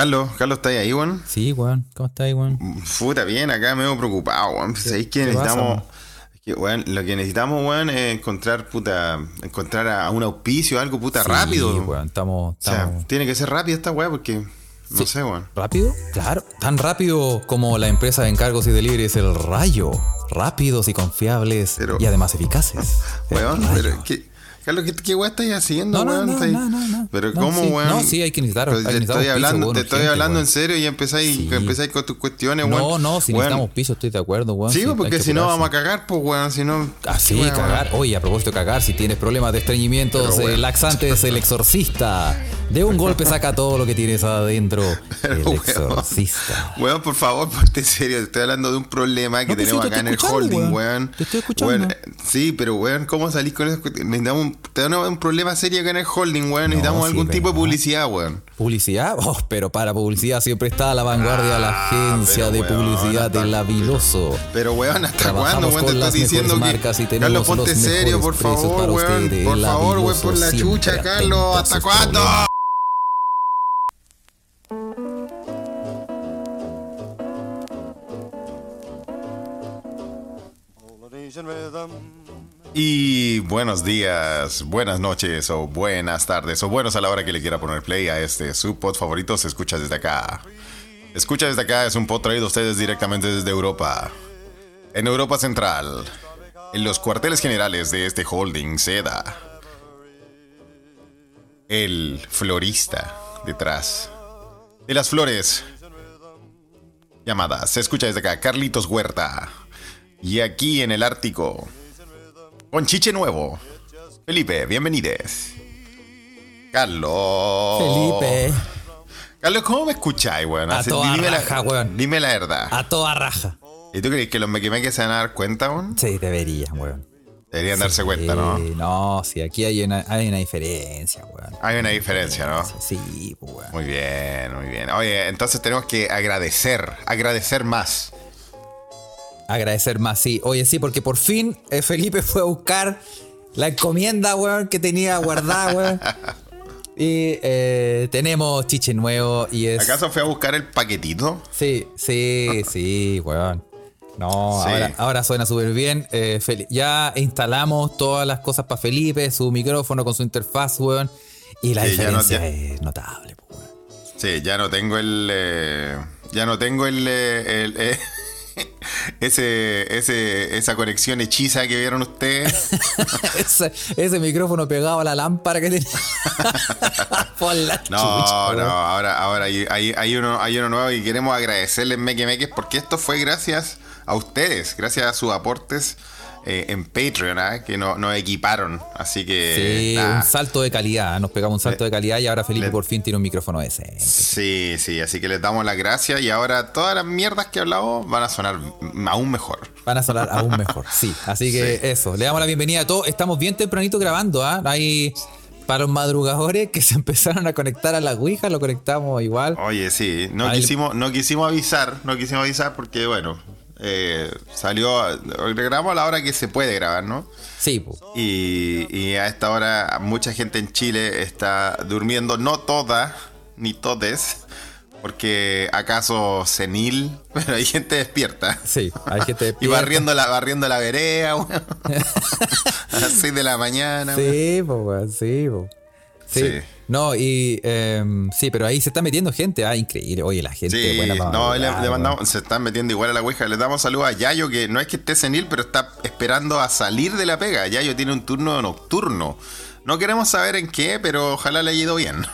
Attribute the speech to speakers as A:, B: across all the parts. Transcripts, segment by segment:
A: Carlos, Carlos, ¿estás ahí, weón?
B: Sí, weón. ¿Cómo estás ahí, weón?
A: Puta, bien, acá medio preocupado, weón. ¿Sabéis que necesitamos? Que, weón, lo que necesitamos, weón, es encontrar, puta, encontrar a un auspicio, algo, puta, rápido.
B: Sí, weón, estamos,
A: O sea, tiene que ser rápido esta weá porque, no sé, weón.
B: ¿Rápido? Claro. Tan rápido como la empresa de encargos y deliveries El Rayo. Rápidos y confiables
A: Pero-
B: y además eficaces.
A: Weón, pero, ¿qué, Carlos, ¿qué, qué weá estáis haciendo,
B: No, no,
A: weón?
B: no,
A: Estáis-
B: no, no, no.
A: Pero,
B: No,
A: ¿cómo,
B: sí.
A: weón?
B: No, sí, hay que necesitar-
A: Pero
B: hay
A: te estoy hablando,
B: weón,
A: te estoy
B: urgente,
A: hablando
B: weón.
A: en serio y empezáis,
B: Sí.
A: empezáis con tus cuestiones, weón.
B: No, no, si necesitamos piso, estoy de acuerdo, weón.
A: Sí,
B: hay
A: porque
B: que
A: si no vamos a cagar, pues, weón. Si no.
B: Así,
A: weón,
B: cagar. Oye, a propósito de cagar, si tienes problemas de
A: weón.
B: eh, laxantes, el exorcista. De un golpe saca todo lo que tienes adentro. El
A: weón.
B: exorcista.
A: Weón, por favor, ponte serio. Te estoy hablando de un problema que
B: No,
A: tenemos
B: sí,
A: acá en el holding,
B: weón. Te estoy escuchando.
A: Weón, eh, sí, pero weón, ¿cómo salís con eso? Necesitamos un, tenemos un problema serio acá en el holding, weón. Necesitamos
B: sí,
A: algún tipo de publicidad, weón.
B: ¿Publicidad? Oh, pero para publicidad siempre está a la vanguardia la
A: Ah,
B: agencia
A: pero,
B: de
A: weón,
B: publicidad de La Viloso.
A: Pero weón, ¿hasta cuándo, weón? Te
B: las
A: diciendo que.
B: marcas y
A: Carlos, ponte serio, por favor, weón. Por
B: La
A: favor, weón, por la chucha, Carlos. ¿Hasta cuándo? Y buenos días, buenas noches o buenas tardes o buenos a la hora que le quiera poner play a este su pod favorito se escucha desde acá. Escucha desde acá es un pod traído a ustedes directamente desde Europa. En Europa Central, en los cuarteles generales de este holding Seda. El florista detrás de las flores llamadas. Se escucha desde acá Carlitos Huerta. Y aquí en el Ártico, con Chiche Nuevo. Felipe, bienvenides. Carlos.
B: Felipe,
A: Carlos, ¿cómo me escucháis, weón?
B: A toda
A: dime,
B: raja,
A: la,
B: weón.
A: dime la verdad.
B: a toda raja.
A: ¿Y tú crees que los mequimeques se van a dar cuenta, weón?
B: Sí, deberías, weón.
A: Deberían darse cuenta, ¿no?
B: Sí, No, sí, aquí hay una, hay una diferencia, weón.
A: Hay una diferencia, ¿no?
B: Sí, pues, weón.
A: Muy bien, muy bien. Oye, entonces tenemos que agradecer, agradecer más.
B: Agradecer más, sí. Oye, sí, porque por fin eh, Felipe fue a buscar la encomienda, weón, que tenía guardada, weón. Y eh, tenemos chiche nuevo y es...
A: ¿Acaso fue a buscar el paquetito?
B: Sí, sí, sí, weón. No,
A: Sí.
B: ahora, ahora suena súper bien. Eh, ya instalamos todas las cosas para Felipe, su micrófono con su interfaz, weón. Y la
A: Sí, ya no-
B: diferencia
A: ya-
B: es notable, weón.
A: Sí, ya no tengo el. eh, ya no tengo el. el, ese, ese, esa conexión hechiza que vieron ustedes.
B: ese, ese micrófono pegado a la lámpara que tenía. Por la
A: No,
B: chucha,
A: no, ahora, ahora hay, hay, hay uno, hay uno nuevo y queremos agradecerles, Meque Meques, porque esto fue gracias a ustedes, gracias a sus aportes eh, en Patreon, ¿ah? que no- nos equiparon. Así que.
B: Sí, un salto de calidad. Nos pegamos un salto de calidad y ahora Felipe
A: le-
B: por fin tiene un micrófono ese.
A: Sí, sí, así que les damos las gracias y ahora todas las mierdas que hablamos van a sonar aún mejor.
B: Van a sonar aún mejor, sí. Así que
A: Sí.
B: eso, le damos la bienvenida a todos. Estamos bien tempranito grabando, ¿ah? Hay para los madrugadores que se empezaron a conectar a la Ouija, lo conectamos igual.
A: Oye, sí, no
B: Ahí-
A: quisimos, no quisimos avisar, no quisimos avisar porque, bueno, eh, salió, grabamos a la hora que se puede grabar, ¿no?
B: Sí, po.
A: Y, y a esta hora mucha gente en Chile está durmiendo, no toda, ni todes, porque acaso senil, pero hay gente despierta.
B: sí, hay gente
A: Y
B: despierta.
A: barriendo la, barriendo la vereda, weón. A las 6 de la mañana.
B: Sí, po, weón, sí, po. Sí.
A: Sí.
B: No, y em, sí, pero ahí se está metiendo gente, ah, increíble. Oye, la gente
A: Sí,
B: buena pa'
A: no, le,
B: madrugar,
A: le mandamos, se están metiendo igual a la Ouija. Le damos saludos a Yayo, que no es que esté senil, pero está esperando a salir de la pega. Yayo tiene un turno nocturno. No queremos saber en qué, pero ojalá le haya ido bien.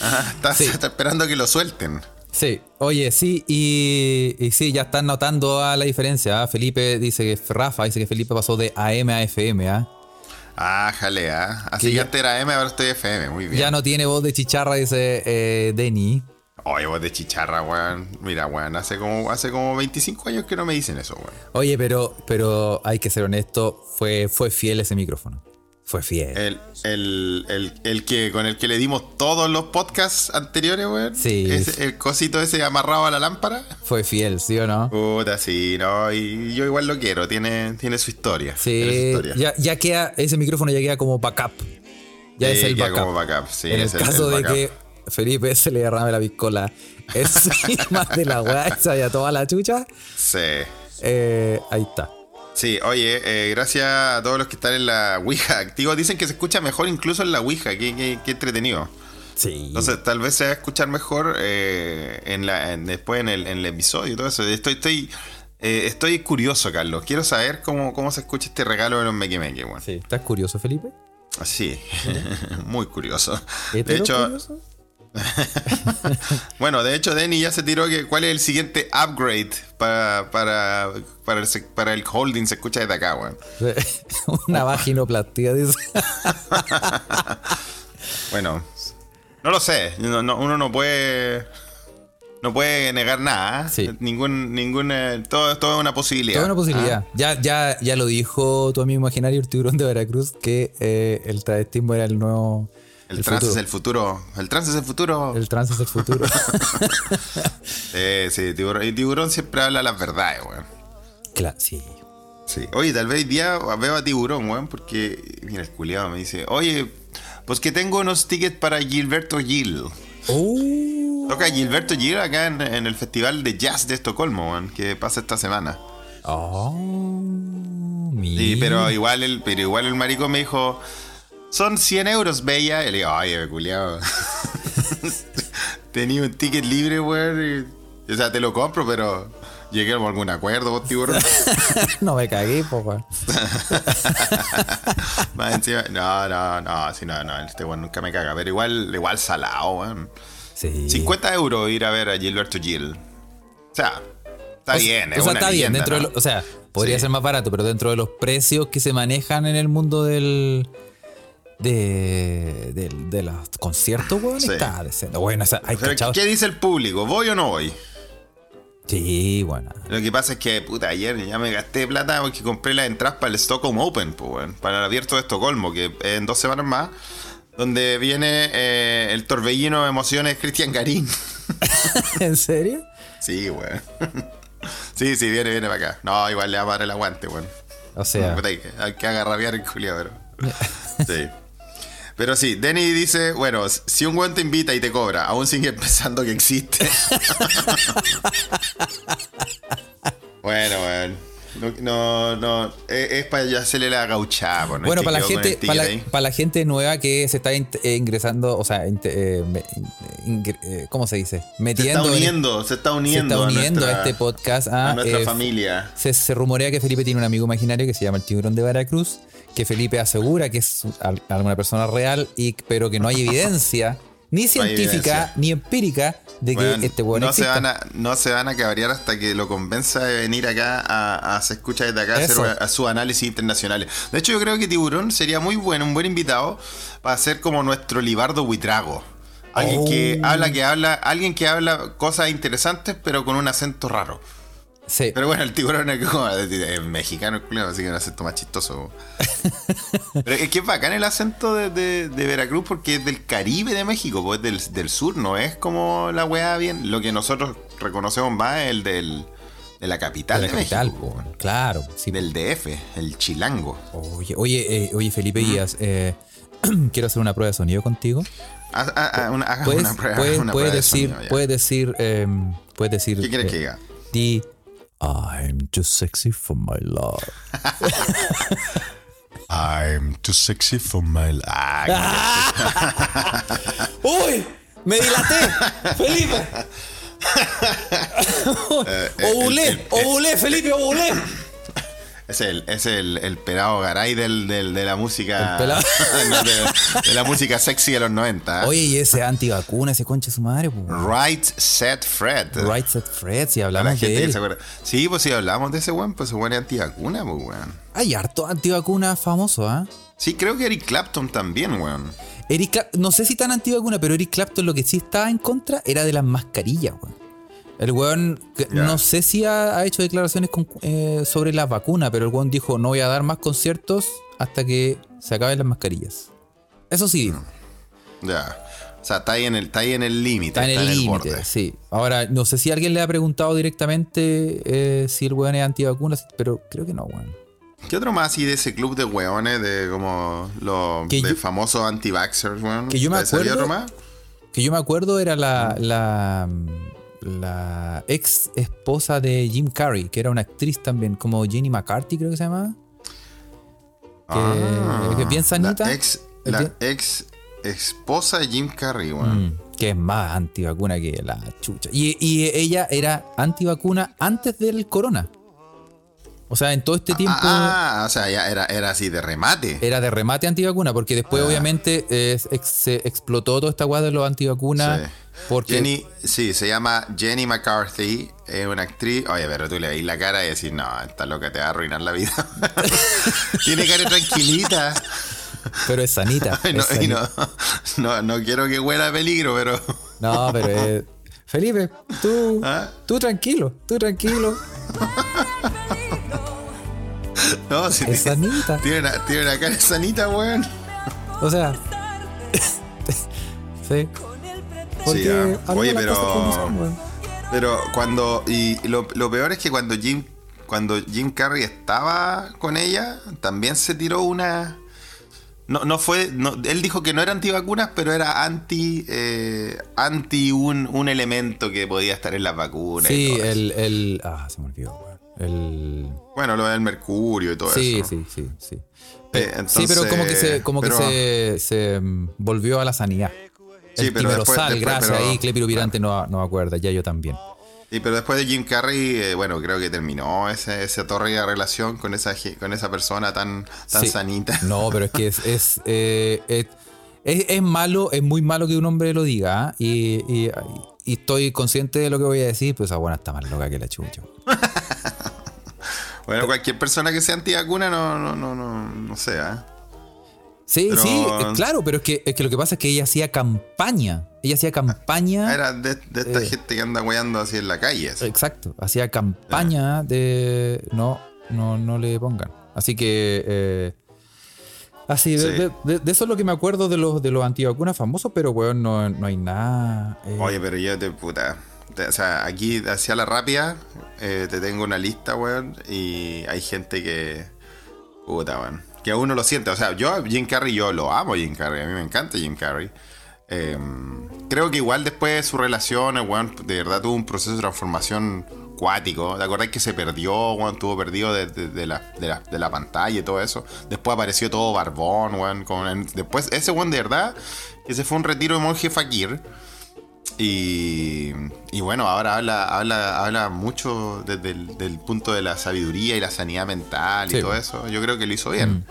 A: Ajá, está,
B: Sí.
A: está esperando que lo suelten.
B: Sí, oye, sí, y, y sí, ya están notando ah, la diferencia. ah. Felipe dice que Rafa dice que Felipe pasó de AM a FM, ¿ah?
A: Ah, jalea. Así
B: Que
A: antes era M, ahora estoy FM. Muy bien.
B: Ya no tiene voz de chicharra, dice eh, Denny.
A: Oye, vos de chicharra, weón. Mira, weón, hace como, hace como 25 años que no me dicen eso, weón.
B: Oye, pero, pero hay que ser honesto, fue, fue fiel ese micrófono. Fue fiel.
A: El, el, el, el que con el que le dimos todos los podcasts anteriores, weón.
B: Sí.
A: Ese- el cosito ese amarrado a la lámpara.
B: Fue fiel, ¿sí o no?
A: Puta, sí, no. Y yo igual lo quiero. Tiene, tiene su historia. tiene su
B: Sí,
A: historia.
B: ya, ya queda, ese micrófono ya queda como backup. Ya
A: Sí,
B: es el
A: queda
B: backup.
A: como backup, sí,
B: en el
A: es el-
B: caso de que Felipe se le derrame la piscola encima de la weá y se vaya toda la chucha.
A: Sí.
B: Eh, ahí está.
A: Sí, oye, eh, gracias a todos los que están en la Ouija activos. Dicen que se escucha mejor incluso en la Ouija. Qué, qué- qué entretenido.
B: Sí.
A: Entonces, tal vez se va a escuchar mejor eh, en la, en- después en el, en el episodio y todo eso. Estoy, estoy, eh, estoy curioso, Carlos. Quiero saber cómo, cómo se escucha este regalo de los Meque Meque, weón.
B: Sí. ¿Estás curioso, Felipe?
A: Sí, muy curioso. De
B: ¿Hetero
A: hecho,
B: curioso?
A: bueno, de hecho, Denny ya se tiró que cuál es el siguiente upgrade para, para, para, el, se- para el holding. Se escucha desde acá, weón.
B: Una vaginoplastia, dice.
A: Bueno, no lo sé. No- no- uno no puede. No puede negar nada. ¿eh?
B: Sí.
A: Ningún, ningún, eh, todo, todo es una posibilidad.
B: Toda una posibilidad.
A: ¿ah?
B: Ya, ya, ya lo dijo tu amigo imaginario, el tiburón de Veracruz, que eh, el travestismo era el nuevo.
A: El, trans es el futuro. El trans es el futuro.
B: El trans es el futuro.
A: Eh, sí, tiburón, y tiburón siempre habla las verdades, weón.
B: claro, sí.
A: Sí. Oye, tal vez hoy día veo a tiburón, weón, porque. Mira, el culiado me dice, oye, pues que tengo unos tickets para Gilberto Gil.
B: Oh,
A: Toca Gilberto Gil acá en, en el Festival de Jazz de Estocolmo, weón, que pasa esta semana.
B: oh,
A: Sí,
B: mira.
A: pero igual el, pero igual el marico me dijo, son 100 euros, bella. Y le digo, ay, culiado. Tenía un ticket libre, weón. O sea, te lo compro, pero llegué a algún acuerdo, vos, tiburón.
B: no me cagué, po, weón.
A: Más encima, no, no, no, sí, no, no, este weón nunca me caga. Pero igual, igual salado, weón.
B: Sí.
A: 50 euros ir a ver a Gilberto Gil. O sea, está
B: O
A: bien, es
B: O sea,
A: una
B: está bien. Dentro de lo- o sea, podría
A: Sí.
B: ser más barato, pero dentro de los precios que se manejan en el mundo del. De, del- de los conciertos, weón,
A: Sí.
B: está. Bueno, o sea, hay
A: Pero. ¿Qué dice el público? ¿Voy o no voy?
B: Sí, bueno.
A: Lo que pasa es que, puta, ayer ya me gasté plata porque compré las entradas para el Stockholm Open, pues, weón, para el abierto de Estocolmo, que en dos semanas más, donde viene eh, el torbellino de emociones Cristian Garín.
B: ¿En serio?
A: sí, weón. sí, sí, viene, viene para acá. No, igual le va a dar el aguante, weón.
B: O sea,
A: hay que, hay que agarrabiar el culiao, pero. Sí. Pero sí, Denny dice, bueno, si un weón te invita y te cobra, aún sigue pensando que existe. bueno, weón. No, no, no, es, para hacerle la gauchada, pues, no
B: bueno, para la, gente, para, la,
A: ahí.
B: para la gente nueva que se está eh, ingresando, o sea, eh, ingre- eh, ¿cómo se dice?
A: Se
B: Metiendo
A: está
B: en-
A: uniendo, se está
B: se
A: uniendo,
B: está uniendo a,
A: nuestra,
B: este podcast. a,
A: a nuestra
B: eh,
A: familia.
B: Se, se rumorea que Felipe tiene un amigo imaginario que se llama el tiburón de Veracruz, que Felipe asegura que es al- alguna persona real, y, pero que no hay evidencia, ni científica, ni empírica, de que este weón
A: no, se van a, no se van a cabrear hasta que lo convenza de venir acá a, a se escucha desde acá a hacer a sus análisis internacionales. De hecho, yo creo que Tiburón sería muy bueno, un buen invitado para ser como nuestro Libardo Huitrago. Alguien que
B: Oh.
A: habla, que habla, alguien que habla cosas interesantes, pero con un acento raro.
B: Sí.
A: Pero bueno, el tiburón es como es mexicano, así que un acento más chistoso. Pero es que es bacán el acento de, de- de Veracruz porque es del Caribe de México, pues del, del sur, no es como la weá bien. Lo que nosotros reconocemos más es el del, de la capital
B: de
A: de,
B: la capital,
A: México,
B: po,
A: weón.
B: claro. sí.
A: del DF, el chilango.
B: Oye, oye, eh, oye Felipe Díaz, eh, quiero hacer una prueba de sonido contigo.
A: Haz, haz- haz una, haga
B: Puedes,
A: una prueba,
B: puedes-
A: una
B: puedes
A: prueba de
B: decir,
A: sonido, ya.
B: puedes decir, em, puedes decir.
A: ¿Qué quieres
B: eh,
A: que diga?
B: Di, I'm too sexy for my love.
A: I'm too sexy for my life. Ah,
B: ¡Uy! ¡Me dilaté! ¡Felipe! ¡Ovulé!
A: el- el-
B: ¡Ovulé, Felipe! ¡Ovulé!
A: Es el, es el, el pelado garay del, del- de la música.
B: El
A: de, de la música sexy de los 90. ¿eh?
B: Oye, y ese antivacuna, ese concha de su madre, po.
A: Right Set Fred.
B: Right Set Fred, si hablamos
A: gente
B: de él.
A: se. Sí, pues si hablamos de ese weón, pues ese weón es antivacuna, pues weón.
B: Hay harto antivacuna famoso, ¿ah?
A: Sí, creo que Eric Clapton también, weón.
B: Eric no sé si tan antivacuna, pero Eric Clapton lo que sí estaba en contra era de las mascarillas, weón. El weón, no sé si ha, ha hecho declaraciones con- eh, sobre la vacuna, pero el weón dijo, no voy a dar más conciertos hasta que se acaben las mascarillas. Eso sí, dijo.
A: Ya. O sea, está ahí en el está ahí en el límite.
B: está en el límite, sí. Ahora, no sé si alguien le ha preguntado directamente eh, si el weón es antivacunas, pero creo que no, weón.
A: ¿Qué otro más así de ese club de weones de como los
B: Que
A: de
B: yo-
A: famosos anti-vaxxers, weón?
B: que yo me
A: ¿Te salió
B: acuerdo-
A: otro más?
B: que yo me acuerdo era la, la, la ex esposa de Jim Carrey, que era una actriz también, como Jenny McCarthy creo que se llamaba. Que, que es bien sanita.
A: Ah, La ex, la ex esposa de Jim Carrey, weón.
B: Mm, que es más antivacuna que la chucha. Y, y ella era antivacuna antes del corona. O sea, en todo este tiempo
A: Ah, ah, o sea, ya era, era así de remate.
B: era de remate antivacuna, porque después
A: Ah.
B: obviamente eh, ex- se explotó toda esta guada de los antivacunas.
A: Sí.
B: Porque
A: Jenny, sí, se llama Jenny McCarthy, es una actriz. Oye, pero tú le veis la cara y decís, no, esta loca te va a arruinar la vida. Tiene cara tranquilita.
B: Pero es sanita.
A: No,
B: es
A: y
B: sanita.
A: no, no, no quiero que huela a peligro, pero.
B: No, pero es- Felipe, tú,
A: ¿Ah?
B: tú tranquilo, tú tranquilo.
A: No, si
B: Es
A: tiene,
B: sanita.
A: tiene una, tiene una cara sanita, weón.
B: O sea. sí. Porque
A: Sí, ah. Oye, pero-
B: son.
A: Pero cuando. Y lo, lo peor es que cuando Jim. Cuando Jim Carrey estaba con ella, también se tiró una. No, no fue. no- él dijo que no era antivacunas, pero era anti. eh, anti un, un elemento que podía estar en las vacunas. y
B: Sí,
A: todo eso.
B: el, el. Ah, se me olvidó, weón. El.
A: Bueno, lo del mercurio y todo
B: Sí,
A: eso.
B: sí, sí, sí.
A: Eh,
B: sí, pero como que se, como
A: pero-
B: que se, se mm, volvió a la sanidad.
A: Sí,
B: el
A: pero después-
B: timerosal,
A: después-
B: gracias
A: pero-
B: ahí, Clepiro Virante no, no acuerda, ya yo también.
A: Y pero después de Jim Carrey, eh, bueno, creo que terminó ese, esa torrida relación con esa, con esa persona tan, tan
B: Sí.
A: sanita.
B: No, pero es que es, es, eh, es, es- es malo, es muy malo que un hombre lo diga. ¿ah? Y, y- y estoy consciente de lo que voy a decir, pues esa buena está más loca que la chucha.
A: Bueno, cualquier persona que sea antivacuna no, no, no, no, no sé, ¿ah?
B: Sí,
A: Pero-
B: sí, eh, claro, pero es que, es que lo que pasa es que ella hacía campaña. Ella hacía campaña.
A: Era de, de esta
B: Eh.
A: gente que anda weando así en la calle. así.
B: Exacto, hacía campaña de no, no, no le pongan. Así que eh, así, de,
A: Sí.
B: de- de- de eso es lo que me acuerdo de los de los antivacunas famosos, pero weón, no, no hay nada.
A: Oye, pero yo te puta. O sea, aquí hacia la rápida eh, te tengo una lista, weón. Y hay gente que. Puta, weón. Que a uno lo siente. O sea, yo Jim Carrey, yo lo amo, Jim Carrey. A mí me encanta Jim Carrey. Eh, creo que igual después de su relación, el weón de verdad tuvo un proceso de transformación cuático. ¿Te acordás que se perdió, weón? Estuvo perdido de, de- de la, de, la, pantalla y todo eso. Después apareció todo barbón, weón. con- después, ese weón de verdad, que se fue un retiro de monje fakir. Y, y bueno, ahora habla, habla, habla mucho desde el del punto de la sabiduría y la sanidad mental y
B: Sí.
A: todo eso. Yo creo que lo hizo bien.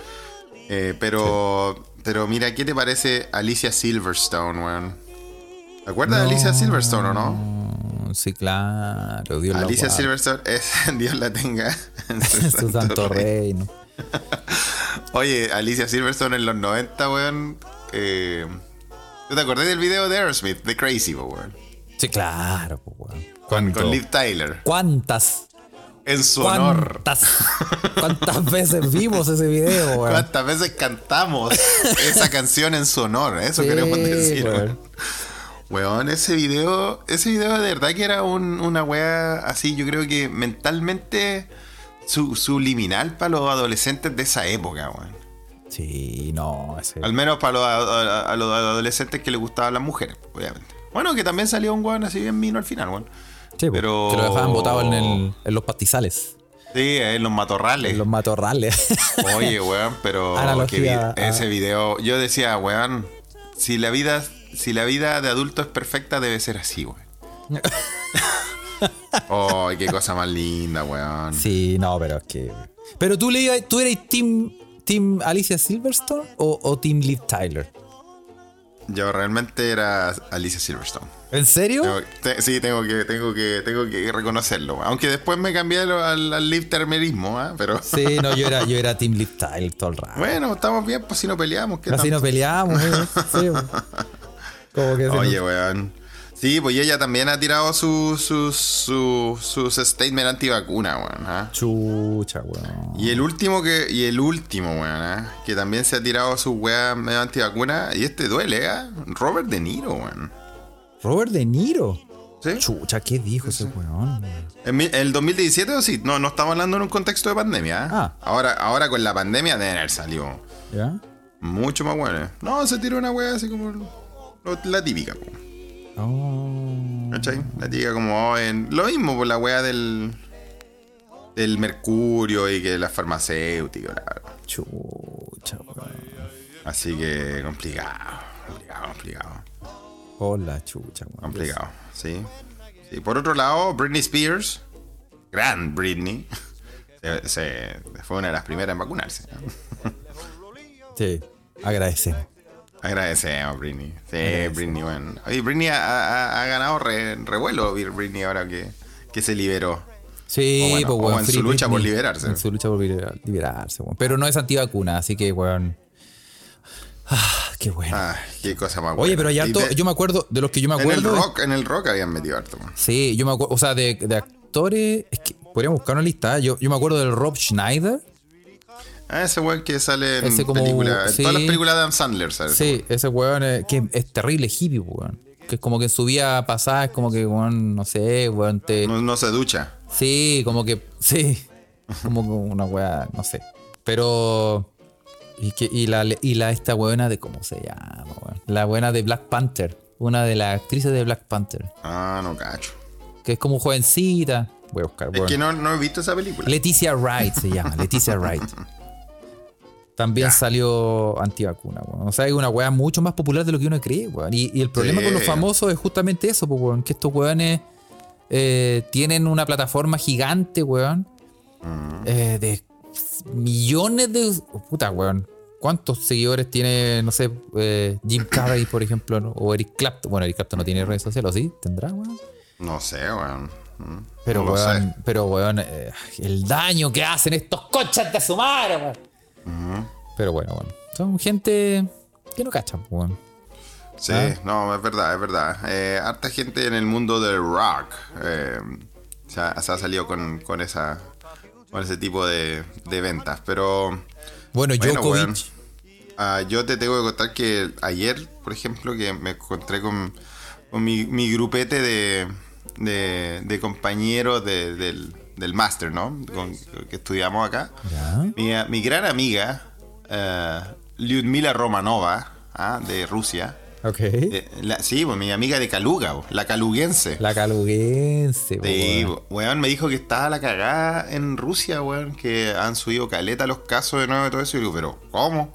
A: Eh, pero, pero mira, ¿qué te parece Alicia Silverstone, weón? ¿Te acuerdas de Alicia Silverstone o no?
B: Mm, Sí, claro, Dios
A: Alicia. Silverstone es, Dios la tenga en su,
B: Su santo reino.
A: Oye, Alicia Silverstone en los 90, weón. Eh, ¿Tú te acordás del video de Aerosmith, The Crazy, po, weón?
B: Sí, claro, weón.
A: Con, con Liv Tyler.
B: ¿Cuántas?
A: En su honor.
B: ¿Cuántas? ¿Cuántas veces vimos ese video, weón?
A: ¿Cuántas veces cantamos esa canción en su honor? Eso
B: Sí,
A: queremos decir.
B: weón.
A: weón. Ese video, ese video de verdad que era un- una wea así, yo creo que mentalmente su- subliminal para los adolescentes de esa época, weón.
B: Sí, no, ese.
A: Al menos para los, a, a- a los adolescentes que les gustaban las mujeres, obviamente. Bueno, que también salió un weón así bien vino al final, weón.
B: Sí, po,
A: pero-
B: Que lo dejaban botado en, el- en los pastizales,
A: Sí, en los matorrales.
B: en los matorrales.
A: Oye, weón, pero
B: Analogía
A: que ese video, yo decía, weón, si la vida, si la vida de adulto es perfecta, debe ser así, weón. Ay, qué cosa más linda, weón.
B: sí, no, pero es que. Pero tú le ibas- tú eres Team, team Alicia Silverstone o, o Team Liv Tyler.
A: Yo realmente era Alicia Silverstone.
B: ¿En serio?
A: Tengo- te- sí, tengo que, tengo que, tengo que reconocerlo. Aunque después me cambié al, al, al live termerismo, ¿ah? pero
B: Sí, no, yo era, yo era Team Liv Tyler todo el rato.
A: bueno, estamos bien, pues si no peleamos. ¿qué
B: Así
A: tanto?
B: nos peleamos, eh. Sí, po. Como que se
A: Oye,
B: nos-
A: weón. Sí, pues ella también ha tirado sus sus sus sus statements antivacuna, weón. ¿ah?
B: Chucha, weón.
A: Y el último que. Y el último, weón, ¿ah? que también se ha tirado sus weas medio antivacuna. Y este duele, ¿eh? Robert De Niro, weón.
B: Robert De Niro.
A: ¿Sí?
B: Chucha, ¿qué dijo ese weón?
A: En el 2017 o sí, no, no estamos hablando en un contexto de pandemia. ¿ah?
B: Ah.
A: Ahora, ahora con la pandemia deben haber salido
B: ¿Ya?
A: mucho más bueno. No, se tiró una wea así como lo- la típica, po.
B: Oh.
A: ¿Cachai? La típica como oh, en. Lo mismo por la weá del. Del mercurio y que la farmacéutica, la.
B: Chucha, weón.
A: Así que complicado. Complicado, complicado.
B: Hola, chucha, weón.
A: Complicado, sí. sí. Por otro lado, Britney Spears, gran Britney, se, se- fue una de las primeras en vacunarse.
B: Sí, agradecemos.
A: Agradecemos, Britney. Sí, Britney, bueno. Oye, Britney ha, ha- ha ganado re- revuelo, Britney, ahora que, que se liberó.
B: Sí,
A: O bueno,
B: pues,
A: o en su lucha por liberarse.
B: En su lucha por libera- liberarse, weón. Pero no es antivacuna, así que, weón. Ah, qué bueno.
A: Ah, qué cosa más
B: Oye,
A: buena.
B: pero hay harto,
A: de-
B: yo me acuerdo, de los que yo me
A: en el
B: acuerdo.
A: rock, en el rock habían metido harto. man.
B: Sí, yo me acuerdo, o sea, de, de actores, es que podríamos buscar una lista. ¿eh? Yo, yo me acuerdo del Rob Schneider.
A: Ah, ese weón que sale en
B: Ese como-.
A: En
B: sí.
A: todas las películas de Adam Sandler, ¿sabes?
B: Sí, ese weón que es terrible hippie, weón. Que es como que en su vida pasada es como que, weón, no sé, weón, te.
A: No, no se ducha.
B: Sí, como que. Sí. Como una weá, no sé. Pero. Y, que, y, la, y la esta weona de. ¿Cómo se llama, weón? La buena de Black Panther. Una de las actrices de Black Panther.
A: Ah, no cacho.
B: Que es como jovencita. Voy a buscar,
A: Es
B: weón.
A: que no, no he visto esa película.
B: Leticia Wright se llama, Leticia Wright. También
A: Ya.
B: salió antivacuna, weón. O sea, es una weá mucho más popular de lo que uno cree, weón. Y, y el problema
A: Sí.
B: con los famosos es justamente eso, weón. Que estos weones eh, tienen una plataforma gigante, weón.
A: Mm.
B: eh, de millones de. Puta, weón. ¿Cuántos seguidores tiene, no sé, eh, Jim Carrey, por ejemplo, ¿no? o Eric Clapton? Bueno, Eric Clapton no tiene redes sociales, ¿o sí? ¿Tendrá, weón?
A: No sé, weón. Mm,
B: Pero,
A: no
B: weón, pero, weón, eh, el daño que hacen estos conchas de su madre, weón. Pero bueno, bueno. Son gente que no cachan, weón.
A: Sí,
B: Ah.
A: no, es verdad, es verdad. Eh, harta gente en el mundo del rock eh, se, ha, se ha salido con, con esa con ese tipo de, de ventas. Pero
B: Bueno,
A: Bueno,
B: Djokovic.
A: weón. ah, yo te tengo que contar que ayer, por ejemplo, que me encontré con, con mi, mi grupete de, de, de compañeros de- del, del máster, ¿no? Con- que estudiamos acá. Mi, mi gran amiga, eh, Lyudmila Romanova, ah, de Rusia.
B: Ok.
A: Eh, la- sí, pues mi amiga de Kaluga, bo, la caluguense.
B: La caluguense,
A: Sí,
B: weón.
A: bo, weón, me dijo que estaba la cagada en Rusia, weón, que han subido caleta los casos de nuevo y todo eso. Y digo, pero ¿cómo?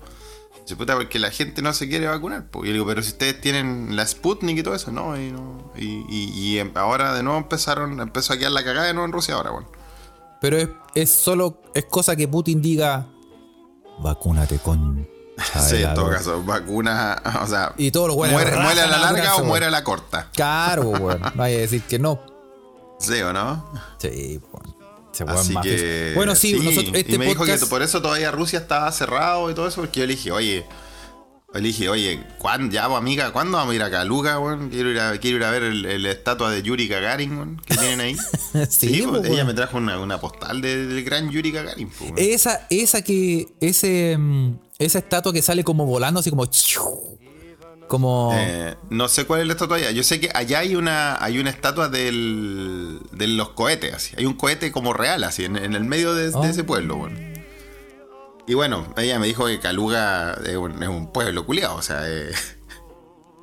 A: Dice, puta, porque la gente no se quiere vacunar. po. Y digo, pero si ustedes tienen la Sputnik y todo eso, no. Y, no, y, y- y em- ahora de nuevo empezaron, empezó a quedar la cagada de nuevo en Rusia ahora, weón.
B: Pero es, es solo, es cosa que Putin diga, vacúnate con...
A: Sí, en todo caso, vacuna, o sea,
B: Y todos los
A: muere, muere a la larga o muere a la corta.
B: Claro, weón. No vaya a decir que no.
A: Sí, ¿o no?
B: Sí. Ese weón
A: Así que.
B: Bueno, sí, nosotros, este
A: y me dijo que por eso todavía Rusia estaba cerrado y todo eso, porque yo le dije, oye. Yo Le dije, oye, ¿cuándo, ya, pues, amiga, ¿cuándo vamos a ir a Kaluga, weón? Quiero ir a, quiero ir a ver el, el estatua de Yuri Gagarin, weón, que tienen ahí.
B: Sí,
A: pues,
B: pues,
A: ella
B: weón.
A: me trajo una, una postal de- del gran Yuri Gagarin, pues, weón.
B: Esa, esa que. Ese. mm, Esa estatua que sale como volando, así como. Como.
A: Eh, no sé cuál es la estatua allá. Yo sé que allá hay una hay una estatua del, de los cohetes. Así. Hay un cohete como real, así, en, en el medio de, de
B: Oh.
A: ese pueblo. Bueno. Y bueno, ella me dijo que Caluga es un, es un pueblo culiado. O sea, eh,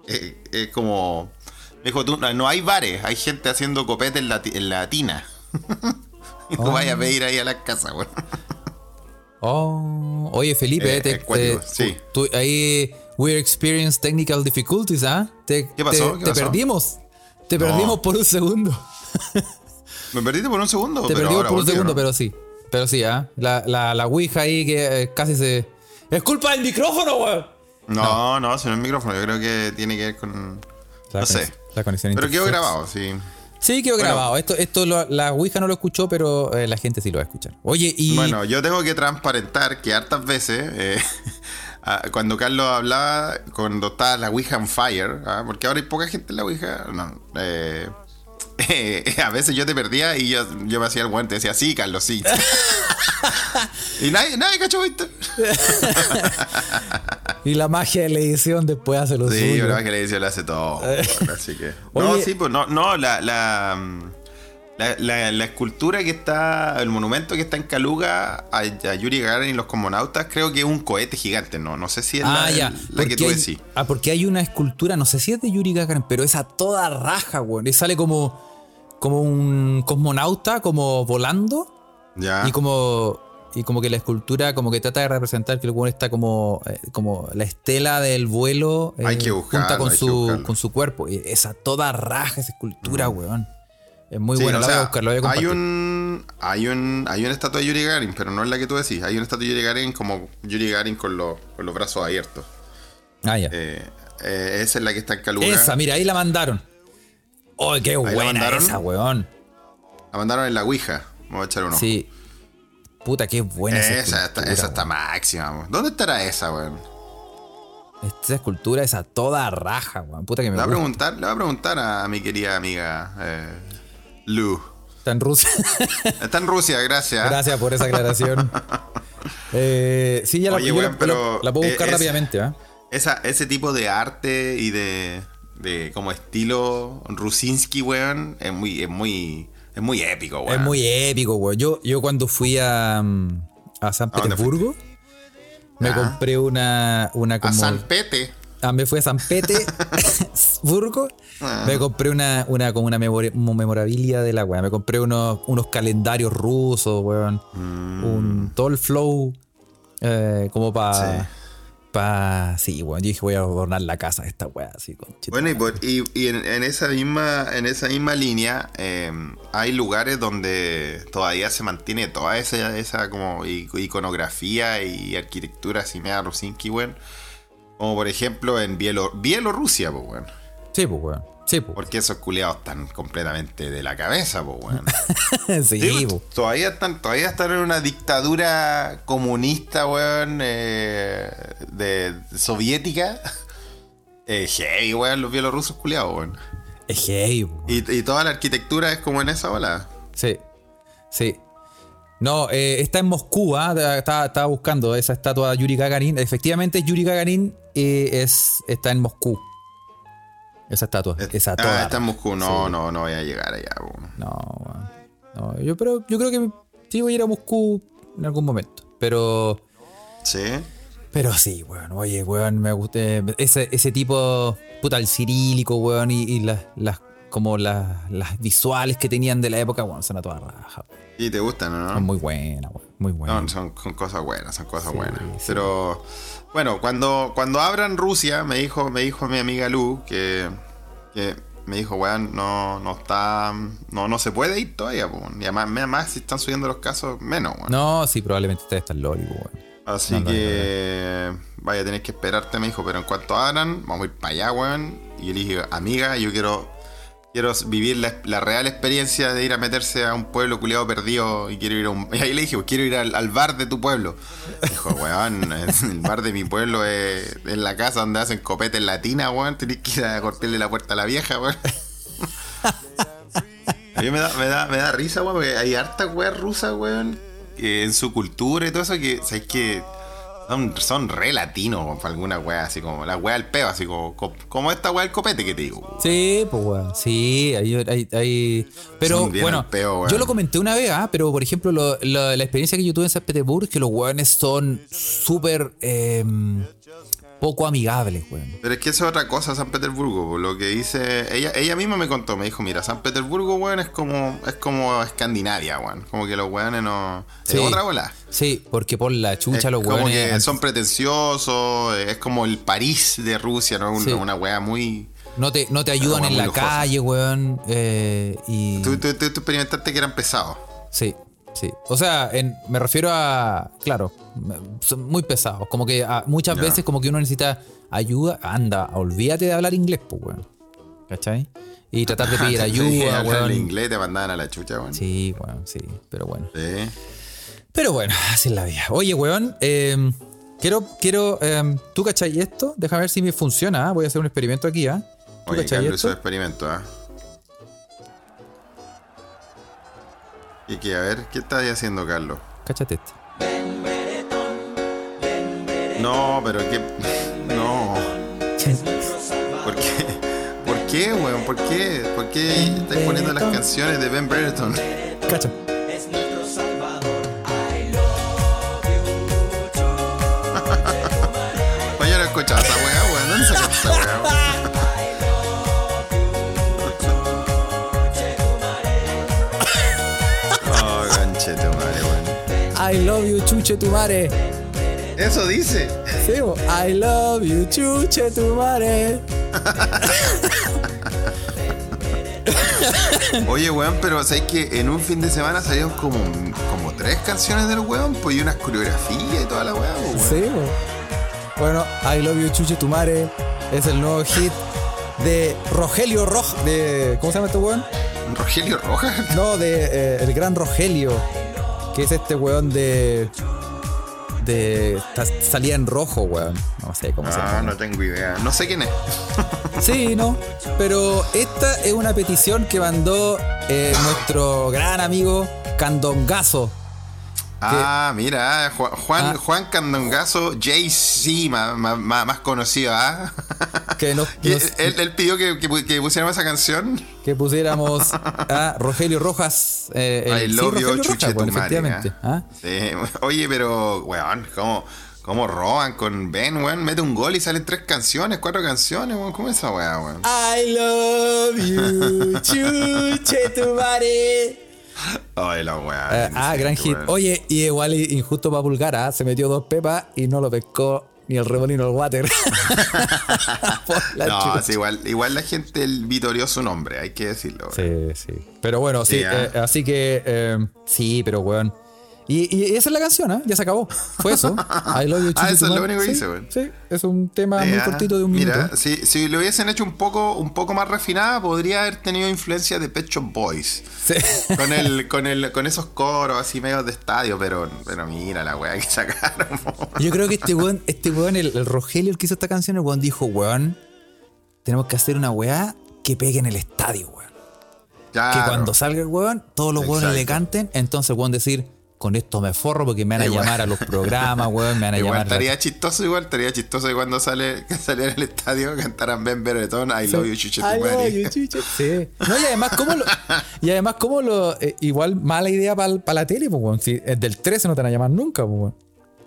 A: es como... Me dijo, tú, no, no hay bares, hay gente haciendo copete en la, en la tina. y tú
B: Oh.
A: vayas a pedir ahí a las casas, bueno.
B: Oh, oye Felipe,
A: Eh,
B: te- te-
A: sí.
B: tú- tú- ahí we experience technical difficulties, ¿ah?
A: ¿Qué pasó?
B: Te,
A: ¿Qué
B: te
A: pasó?
B: perdimos. Te
A: No.
B: perdimos por un segundo.
A: ¿Me perdiste por un segundo?
B: Te
A: pero
B: perdimos
A: ahora
B: por un
A: volví, ¿o
B: segundo, pero sí. Pero sí, ¿ah? La, la, la Ouija ahí que eh, casi se. ¡Es culpa del micrófono, weón!
A: No, no, no, el micrófono. Yo creo que tiene que ver con...
B: La
A: no sé.
B: La conexión
A: Pero quedó grabado, sí.
B: Sí, quedó
A: Bueno.
B: grabado. Esto, esto lo- la Ouija no lo escuchó, pero eh, la gente sí lo va a escuchar. Oye, y.
A: Bueno, yo tengo que transparentar que hartas veces, eh, cuando Carlos hablaba, cuando estaba la Ouija on fire, ah, porque ahora hay poca gente en la Ouija, no, eh, eh, a veces yo te perdía y yo, yo me hacía el guante, decía, sí, Carlos, sí. y nadie, nadie cachó, ¿viste?
B: y la magia de la edición después hace lo
A: Sí,
B: suyo.
A: verdad que le dice, lo hace todo. así que. No, sí, pues no, no, la, la, mm, La, la- la escultura que está, el monumento que está en Kaluga a, a Yuri Gagarin y los cosmonautas, creo que es un cohete gigante, ¿no? No sé si es
B: Ah,
A: la,
B: ya.
A: la que tú
B: hay-
A: decís.
B: Ah, porque hay una escultura, no sé si es de Yuri Gagarin, pero esa toda raja, weón. Y sale como, como un cosmonauta, como volando.
A: Ya.
B: Y como. Y como que la escultura como que trata de representar que el weón está como, eh, como la estela del vuelo
A: Hay que buscarlo,
B: junta con
A: hay
B: su, con su cuerpo. Y esa toda raja, esa escultura, weón. Es muy
A: Sí,
B: buena,
A: o
B: la voy a buscar, la voy a
A: hay un hay un hay una estatua de Yuri Gagarin, pero no es la que tú decís. Hay una estatua de Yuri Gagarin como Yuri Gagarin con los, con los brazos abiertos.
B: Ah, ya.
A: Eh, eh, esa es la que está en Kaluga.
B: esa, mira, ahí la mandaron. ¡Oh, qué buena esa, weón!
A: La mandaron en la Ouija. Vamos a echar uno.
B: Sí. Puta, qué buena esa,
A: Esa, está, esa máxima. weón. ¿Dónde estará esa, weón?
B: Esa escultura, esa toda raja, weón. Puta que
A: Le
B: me
A: voy a preguntar, le voy a, preguntar a mi querida amiga eh, Lu.
B: Está en Rusia.
A: Está en Rusia, gracias.
B: Gracias por esa aclaración. Eh, sí, ya la,
A: Oye,
B: yo la-
A: weón, pero,
B: la, la puedo
A: eh,
B: buscar
A: es-
B: rápidamente, ¿ah?
A: Esa, ese tipo de arte y de, de como estilo Rusinski, weón, es muy, es muy, es muy épico, weón.
B: Es muy épico, weón. Yo, yo cuando fui a, mm, a San
A: ¿A
B: Petersburgo, me
A: Ah.
B: compré una, una
A: A
B: como...
A: San Pete.
B: Ah, me fui a San Petersburgo.
A: Ah.
B: Me compré una, una, como una memorabilia de la weá. Me compré unos, unos calendarios rusos, weón.
A: Mm.
B: Un, todo el flow. eh, como para.
A: Sí.
B: Pa, sí. Yo dije, voy a adornar la casa de esta weá, así con
A: Bueno, y, por- y- y en, en esa misma, en esa misma línea, eh, hay lugares donde todavía se mantiene toda esa, esa como iconografía y arquitectura así media Rusinski, weón. Como por ejemplo en Bielo- Bielorrusia, pues, weón.
B: Sí, pues, weón. Sí, pues.
A: Porque esos culiados están completamente de la cabeza, pues, weón.
B: sí,
A: Sí, todavía están, todavía están en una dictadura comunista, weón, eh, de soviética. Eh, heavy, weón, los bielorrusos culiados, weón.
B: Es heavy, po.
A: Y, y toda la arquitectura es como en esa ola.
B: Sí, sí. No, eh, está en Moscú, ¿ah? estaba, estaba buscando esa estatua de Yuri Gagarin. Efectivamente, Yuri Gagarin eh, es, está en Moscú. Esa estatua, esa
A: ah, está en Moscú. No,
B: Sí.
A: no, no voy a llegar allá, weón.
B: No, no yo, pero, yo creo que sí voy a ir a Moscú en algún momento. Pero,
A: Sí.
B: pero sí, weón. Oye, weón, me gusta ese, ese tipo, puta, el cirílico, weón, y, y las, las, como las, las visuales que tenían de la época, weón, son a toda raja. weón.
A: Y te gustan, ¿no?
B: Son muy buenas, weón. Muy buenas.
A: No, son, son cosas buenas, son cosas
B: Sí,
A: buenas.
B: sí.
A: Pero bueno, cuando, cuando abran Rusia, me dijo, me dijo mi amiga Lu que, que me dijo, weón, no, no está, no, no se puede ir todavía, po. y además, además si están subiendo los casos, menos, weón.
B: No, sí, probablemente ustedes están loli, weón.
A: Así
B: no, no,
A: que vaya a tener que esperarte, me dijo, pero en cuanto abran, vamos a ir para allá, weón. Y yo le dije, amiga, yo quiero, quiero vivir la, real experiencia de ir a meterse a un pueblo culiado perdido y quiero ir a un. Y ahí le dije, pues quiero ir al, bar de tu pueblo. Dijo, weón, el bar de mi pueblo es en la casa donde hacen copete en latina, weón. Tenés que ir a cortarle la puerta a la vieja, weón. A mí me da, me da, me da risa, weón, porque hay harta weas rusas, weón, en su cultura y todo eso, que, ¿sabes que Son, son re latinos, alguna wea, así como la wea del peo, así como, como, esta wea del copete que te digo.
B: Sí, pues, weón. Sí, hay. hay, hay- Pero bueno,
A: peo,
B: yo lo comenté una vez, ¿ah? Pero por ejemplo, lo- lo- la experiencia que yo tuve en San Petersburgo es que los weones son súper eh, poco amigables, weón.
A: Pero es que eso es otra cosa, San Petersburgo, lo que dice. Ella, ella misma me contó, me dijo, mira, San Petersburgo, weón, es como, es como Escandinavia, weón. Como que los weones no.
B: Sí.
A: Es otra bola.
B: Sí, porque por la chucha
A: Es
B: los
A: como
B: weones.
A: que son pretenciosos, es como el París de Rusia, ¿no? Una,
B: Sí.
A: una wea muy.
B: No te, no te ayudan en la calle, weón. eh, y.
A: Tú, tú, tú, tú experimentaste que eran pesados.
B: Sí, sí. O sea, en- me refiero a. Claro, son muy pesados. Como que a- muchas veces, como que uno necesita ayuda. Anda, olvídate de hablar inglés, pues, weón. ¿Cachai? Y tratar de pedir ayuda, weón.
A: inglés te mandaban a la chucha, weón.
B: Sí, weón, sí. Pero bueno.
A: Sí.
B: Pero bueno, así es la vida. Oye, weón, eh, quiero. quiero eh, ¿Tú cachai esto? Deja ver si me funciona. ¿ah? Voy a hacer un experimento aquí, ¿ah? ¿Tú
A: Oye,
B: cachai
A: Carlos hizo experimento, ¿ah? ¿Y qué? A ver, ¿qué estás haciendo, Carlos?
B: Cáchate este.
A: No, pero qué. No. ¿Por qué? ¿Por qué, weón? ¿Por qué? ¿Por qué estáis poniendo las canciones de Ben Brereton?
B: Cacha. Chuche tu mare.
A: Eso dice.
B: Sí. I love you, chuche tu mare.
A: Oye, weón, pero ¿sabes que en un fin de semana salieron como, como tres canciones del weón? Pues y unas coreografías y toda la pues, weón.
B: Sí, bo. Bueno, I love you, chuche tu mare. Es el nuevo hit de Rogelio Roj. De, ¿Cómo se llama este weón?
A: Rogelio Rojas.
B: No, de eh, el gran Rogelio. Que es este weón de. De. Salía en rojo, weón. No sé cómo se
A: Ah,
B: llama.
A: no tengo idea. No sé quién es.
B: Sí, no. Pero esta es una petición que mandó eh, nuestro gran amigo Candongazo.
A: Ah, mira, Juan, Juan,
B: Ah.
A: Juan Candongazo, JC, ma- más conocido, ¿ah?
B: Que nos,
A: él, él pidió que, que, pu- que pusiéramos esa canción.
B: que pusiéramos a Rogelio Rojas. Eh, el-
A: I
B: sí,
A: love you,
B: Rogelio Rojas, bueno, efectivamente.
A: ¿ah?
B: ¿ah?
A: Sí. Oye, pero, weón, ¿cómo, ¿cómo roban con Ben, weón? Mete un gol y salen tres canciones, cuatro canciones, weón. ¿Cómo es esa weá, weón?
B: I love you, chuche tu madre.
A: Ay, la weá.
B: Eh, ah, gran hit. Oye, y igual injusto para Pulgar, ¿ah? se metió dos pepas y no lo pescó ni el remolino el water.
A: No, igual, igual la gente el vitorió su nombre, hay que decirlo.
B: Sí, sí. Pero bueno, sí,
A: Sí, ah.
B: eh, así que eh, sí, pero weón. Y, y esa es la canción, ¿ah? Ya se acabó. Fue eso. I love you,
A: Ah, eso es lo único que
B: Sí,
A: hice, weón.
B: Sí, es un tema muy cortito de un minuto.
A: Mira, si, si lo hubiesen hecho un poco, un poco más refinada, podría haber tenido influencia de Pet Shop Boys.
B: Sí.
A: Con el, con el, con esos coros así medios de estadio, pero, pero mira la weá que sacaron.
B: Yo creo que este weón, este weón, el, el Rogelio, el que hizo esta canción, el weón dijo, weón, tenemos que hacer una weá que pegue en el estadio, weón. Que cuando salga el weón, todos los weones le canten, entonces weón decir, con esto me forro porque me van a
A: Igual.
B: llamar a los programas, weón, me van a
A: Igual
B: llamar
A: estaría chistoso, igual estaría chistoso que cuando sale, que saliera al estadio cantaran Ben Beretón, I love you, chuche tu
B: I love you, chuche. Sí. No, y además, ¿cómo lo.? Y además, ¿cómo lo.? eh, igual mala idea para la tele, pues, weón. Si es del 13 no te van a llamar nunca, pues, weón.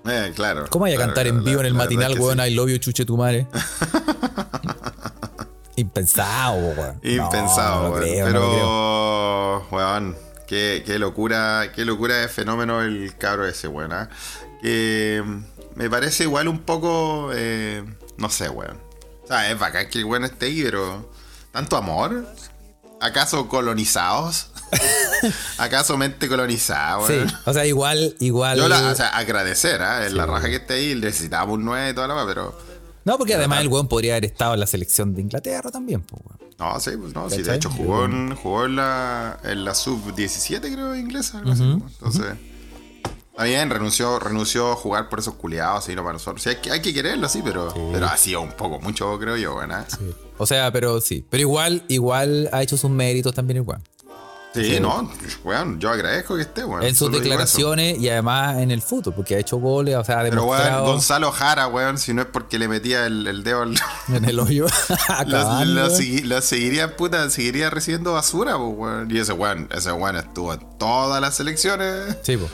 A: Eh, claro.
B: ¿Cómo vaya a
A: claro,
B: cantar en vivo
A: la-
B: en el matinal,
A: es que
B: weón?
A: sí.
B: I love you, chuche tu madre. Impensado, weón.
A: Impensado,
B: no
A: weón.
B: creo, no.
A: Pero, weón, qué, qué locura, qué locura de fenómeno el cabro ese, weón. ¿ah? Que mm, me parece igual un poco, eh, no sé, weón. O sea, es bacán que el weón esté ahí, pero ¿tanto amor? ¿Acaso colonizados? ¿Acaso mente colonizada,
B: Sí, o sea, igual, igual.
A: Yo la, o sea, agradecer. En la raja que esté ahí, necesitábamos un 9 y toda la pero...
B: no, porque además el weón podría haber estado en la selección de Inglaterra también, pues, weón.
A: No, sí, pues no, sí, de hecho jugó en, jugó en la, en la sub-17, creo, inglesa. algo así, pues. Entonces, está bien, renunció, renunció a jugar por esos culiados, y no para nosotros. Sí, hay, que, hay que quererlo, sí, pero, pero ha sido un poco mucho, creo yo, bueno. Sí,
B: O sea, pero sí. Pero igual, igual ha hecho sus méritos también weón.
A: no, weón, yo agradezco que esté, weón.
B: en sus declaraciones y además en el fútbol, porque ha hecho goles, o sea, ha
A: Pero, weón,
B: demostrado
A: Gonzalo Jara, weón, si no es porque le metía el, el dedo al.
B: en el hoyo.
A: Lo, lo lo seguiría, puta, seguiría recibiendo basura, pues, weón. Y ese weón, ese weón estuvo en todas las selecciones
B: Sí, pues.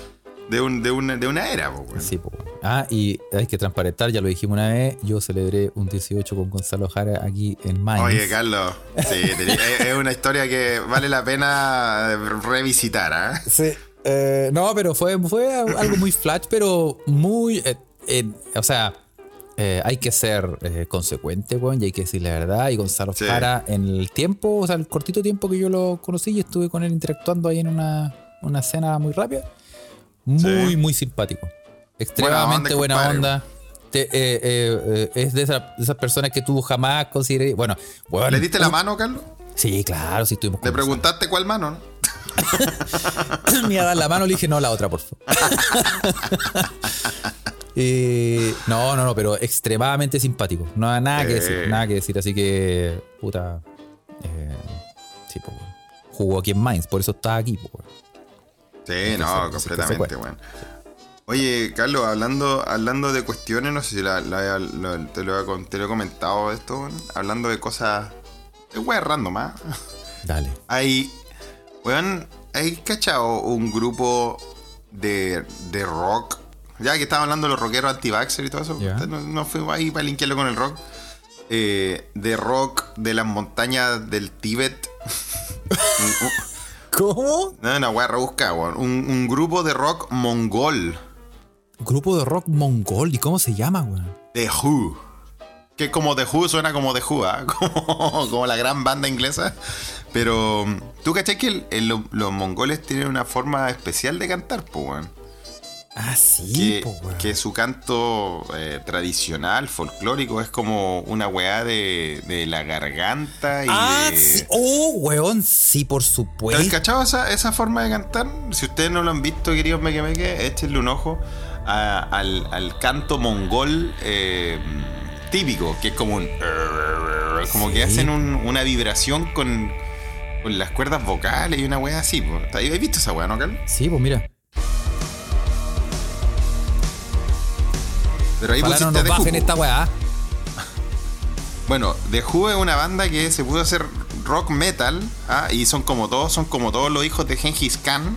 A: De, un, de, una, de una era, pues, weón.
B: Sí, po. Ah, y hay que transparentar, ya lo dijimos una vez, yo celebré un 18 con Gonzalo Jara aquí en Mainz.
A: Oye, Carlos, sí, es, una historia que vale la pena revisitar, ¿ah?
B: Sí. eh, no, pero fue, fue algo muy flash, pero muy... eh, o sea, eh, hay que ser eh, consecuente, weón, y hay que decir la verdad. Y Gonzalo
A: Sí.
B: Jara, en el tiempo, o sea, el cortito tiempo que yo lo conocí y estuve con él interactuando ahí en una, una escena muy rápida, muy,
A: Sí.
B: muy simpático. Extremadamente buena
A: Buena
B: onda. Te- eh, eh, eh, es de, esa- de esas personas que tú jamás consideré. Bueno, bueno,
A: ¿Le diste la mano, Carlos?
B: Sí, claro, sí estuvimos
A: Le preguntaste cuál mano, ¿no?
B: Me iba a dar la mano, le dije, no, la otra, por favor. Eh, no, no, no, pero extremadamente simpático. No nada que decir, nada que decir. Así que, puta. eh, sí, pues, weón. Jugó aquí en Mainz, por eso está aquí, pues.
A: Sí,
B: se-
A: no,
B: se
A: completamente,
B: fue.
A: weón. Oye, Carlos, hablando, hablando de cuestiones, no sé si la- la- la- te, lo he, con- te lo he comentado esto, weón. hablando de cosas Es wea random, ¿ah?
B: Dale.
A: Hay. Weón, ¿hay cachado un grupo de, de rock? Ya que estaba hablando de los rockeros anti y todo eso. No, no fuimos ahí para linkearlo con el rock. Eh, de rock de las montañas del Tíbet.
B: ¿Cómo?
A: no, una wea rebuscada, weón. Un, un grupo de rock mongol.
B: Grupo de rock mongol. ¿Y cómo se llama, weón?
A: The Who. Que como The Who suena como The Who, ¿ah? como, como la gran banda inglesa. Pero, ¿tú cachai que el- el- lo- los mongoles tienen una forma especial de cantar, pues, weón?
B: Ah, sí,
A: Que,
B: po,
A: que su canto eh, tradicional, folclórico, es como una weá de, de la garganta y
B: Ah,
A: de...
B: sí. Oh, weón, sí, por
A: ¿Has
B: supuesto.
A: cachado esa, esa forma de cantar? Si ustedes no lo han visto, queridos meque échenle un ojo a- al, al canto mongol eh, típico, que es como un... Como que hacen un- una vibración con, con las cuerdas vocales y una weá así. ¿Habéis visto esa weá, no, Carlos?
B: Sí, pues mira.
A: Pero ahí
B: Ojalá no
A: pusiste
B: nos bajen esta weá.
A: Bueno, The Who es una banda que se pudo hacer rock metal, ¿ah? y son como todos, son como todos los hijos de Gengis Khan.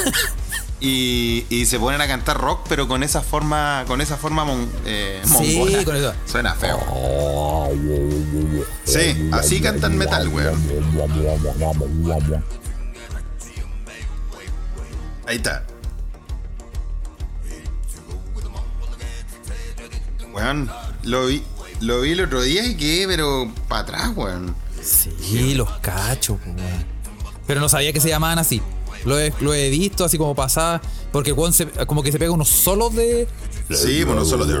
A: y, y se ponen a cantar rock, pero con esa forma, con esa forma mon- eh,
B: Sí,
A: mongola.
B: con eso.
A: Suena feo. Sí, así cantan metal, weón. Ahí está. Weón, lo vi, lo vi el otro día y quedé, pero para atrás, weón.
B: Sí, los cachos, weón. Pero no sabía que se llamaban así. Lo he, lo he visto así como pasada. Porque weón se- como que se pega unos solos de.
A: Sí, bueno, solo de.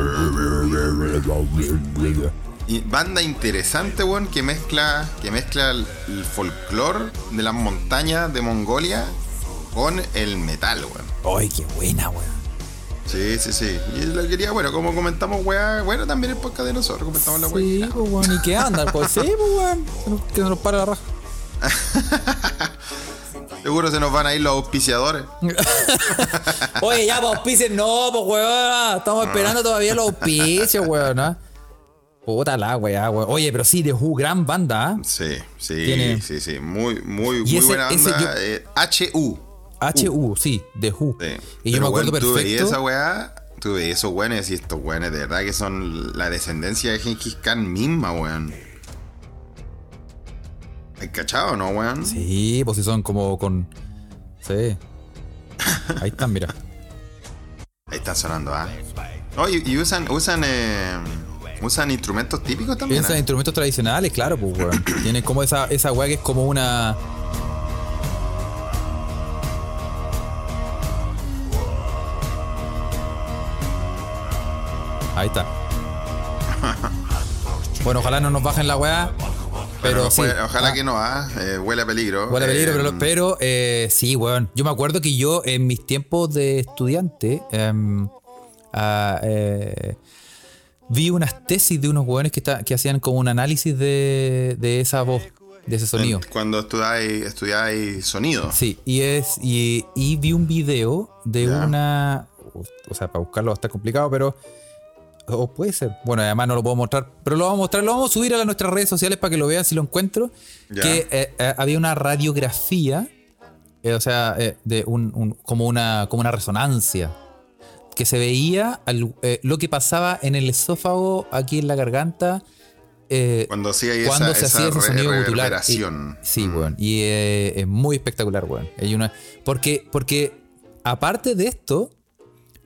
A: Y banda interesante, weón, que mezcla, que mezcla el, el folclore de las montañas de Mongolia con el metal, weón.
B: ¡Ay, qué buena, weón!
A: Sí, sí, sí. Y lo quería, bueno, como comentamos, weá, bueno, también el podcast de nosotros comentamos la
B: Sí,
A: weá.
B: pues weón. ¿Y qué anda? Pues sí, pues weón. Que nos- Que nos para la raja.
A: Seguro se nos van a ir los auspiciadores.
B: Oye, ya, pues auspicios no, pues weón. Estamos esperando todavía los auspicios, weón. ¿ah? Puta la weá, weón. Oye, pero sí, de Who, gran banda, ¿ah?
A: Sí, sí,
B: Tiene-
A: sí, sí. Muy, muy, muy
B: ese-
A: buena
B: ese
A: onda.
B: yo-
A: eh, HU.
B: HU, sí, de Who.
A: Sí.
B: Y yo
A: Pero,
B: me acuerdo
A: weón, Tú veías esa
B: perfecto.
A: weá, tú veías esos weones y estos weones de verdad que son la descendencia de Genghis Khan misma, weón. ¿Hay cachado, no, weón?
B: Sí, pues si son como con. Sí. Ahí están, mira.
A: Ahí están sonando, ¿ah? Oh, y, y usan, usan, eh, usan instrumentos típicos también.
B: En
A: ¿ah?
B: instrumentos tradicionales, claro, pues, weón. Tiene como esa, esa weá que es como una. Ahí está. Bueno, ojalá no nos bajen la weá. Pero,
A: Pero
B: sí.
A: ojalá
B: Ah,
A: que no, ¿ah? Eh, huele a peligro.
B: Huele a peligro,
A: Eh,
B: pero, pero eh, sí, weón. Yo me acuerdo que yo en mis tiempos de estudiante em, ah, eh, vi unas tesis de unos weones que, está- que hacían como un análisis de, de esa voz, de ese sonido.
A: Cuando estudiáis, estudiáis sonido.
B: Sí, y es y, y vi un video de
A: Ya.
B: una. O sea, para buscarlo va a estar complicado, pero. O puede ser. Bueno, además no lo puedo mostrar. Pero lo vamos a mostrar, lo vamos a subir a nuestras redes sociales para que lo vean si lo encuentro.
A: Ya.
B: Que eh, eh, había una radiografía. eh, o sea, de un, un- como, una, como una resonancia. Que se veía al- lo que pasaba en el esófago, aquí en la garganta.
A: Cuando hacía esa,
B: cuando se hacía ese sonido
A: reverberación.
B: Y- sí,
A: Mm.
B: weón. Y es muy espectacular, weón. Hay una, porque, porque aparte de esto,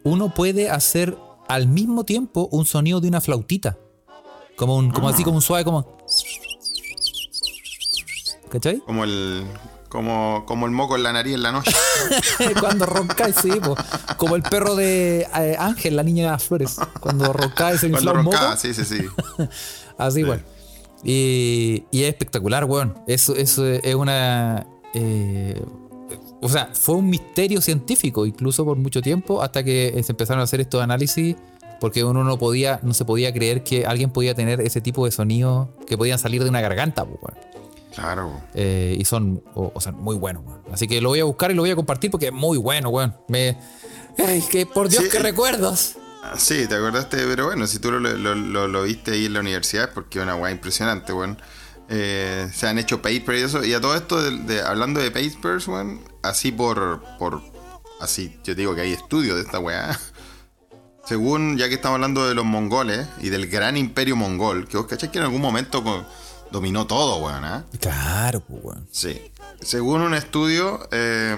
B: uno puede hacer al mismo tiempo un sonido de una flautita. Como un, como
A: Ah.
B: así, como un suave, como. ¿Cachai?
A: Como el. Como, como el moco en la nariz en la noche.
B: cuando roncáis, sí, po. como el perro de eh, Ángel, la niña de las flores. Cuando roncáis se infla un moco.
A: sí, sí, sí.
B: Así igual. Y, y es espectacular, weón. Eso, eso es una. eh, o sea, fue un misterio científico, incluso por mucho tiempo, hasta que se empezaron a hacer estos análisis, porque uno no podía, no se podía creer que alguien podía tener ese tipo de sonidos que podían salir de una garganta, pues, weón.
A: Claro.
B: Eh, y son, o, o sea, muy buenos, weón. Así que lo voy a buscar y lo voy a compartir porque es muy bueno, weón. Me. Ay, que por Dios,
A: Sí,
B: qué
A: eh,
B: recuerdos.
A: Ah, Sí, te acordaste, pero bueno, si tú lo, lo- lo- lo viste ahí en la universidad porque es una weá impresionante, weón. Eh, se han hecho papers y eso. Y a todo esto, de, de- hablando de papers, weón, así por, por. Así, yo digo que hay estudios de esta weá. Según, ya que estamos hablando de los mongoles y del gran imperio mongol, que vos cachás que en algún momento dominó todo, weón, ¿ah?
B: Claro, pues, weón.
A: Sí. Según un estudio eh,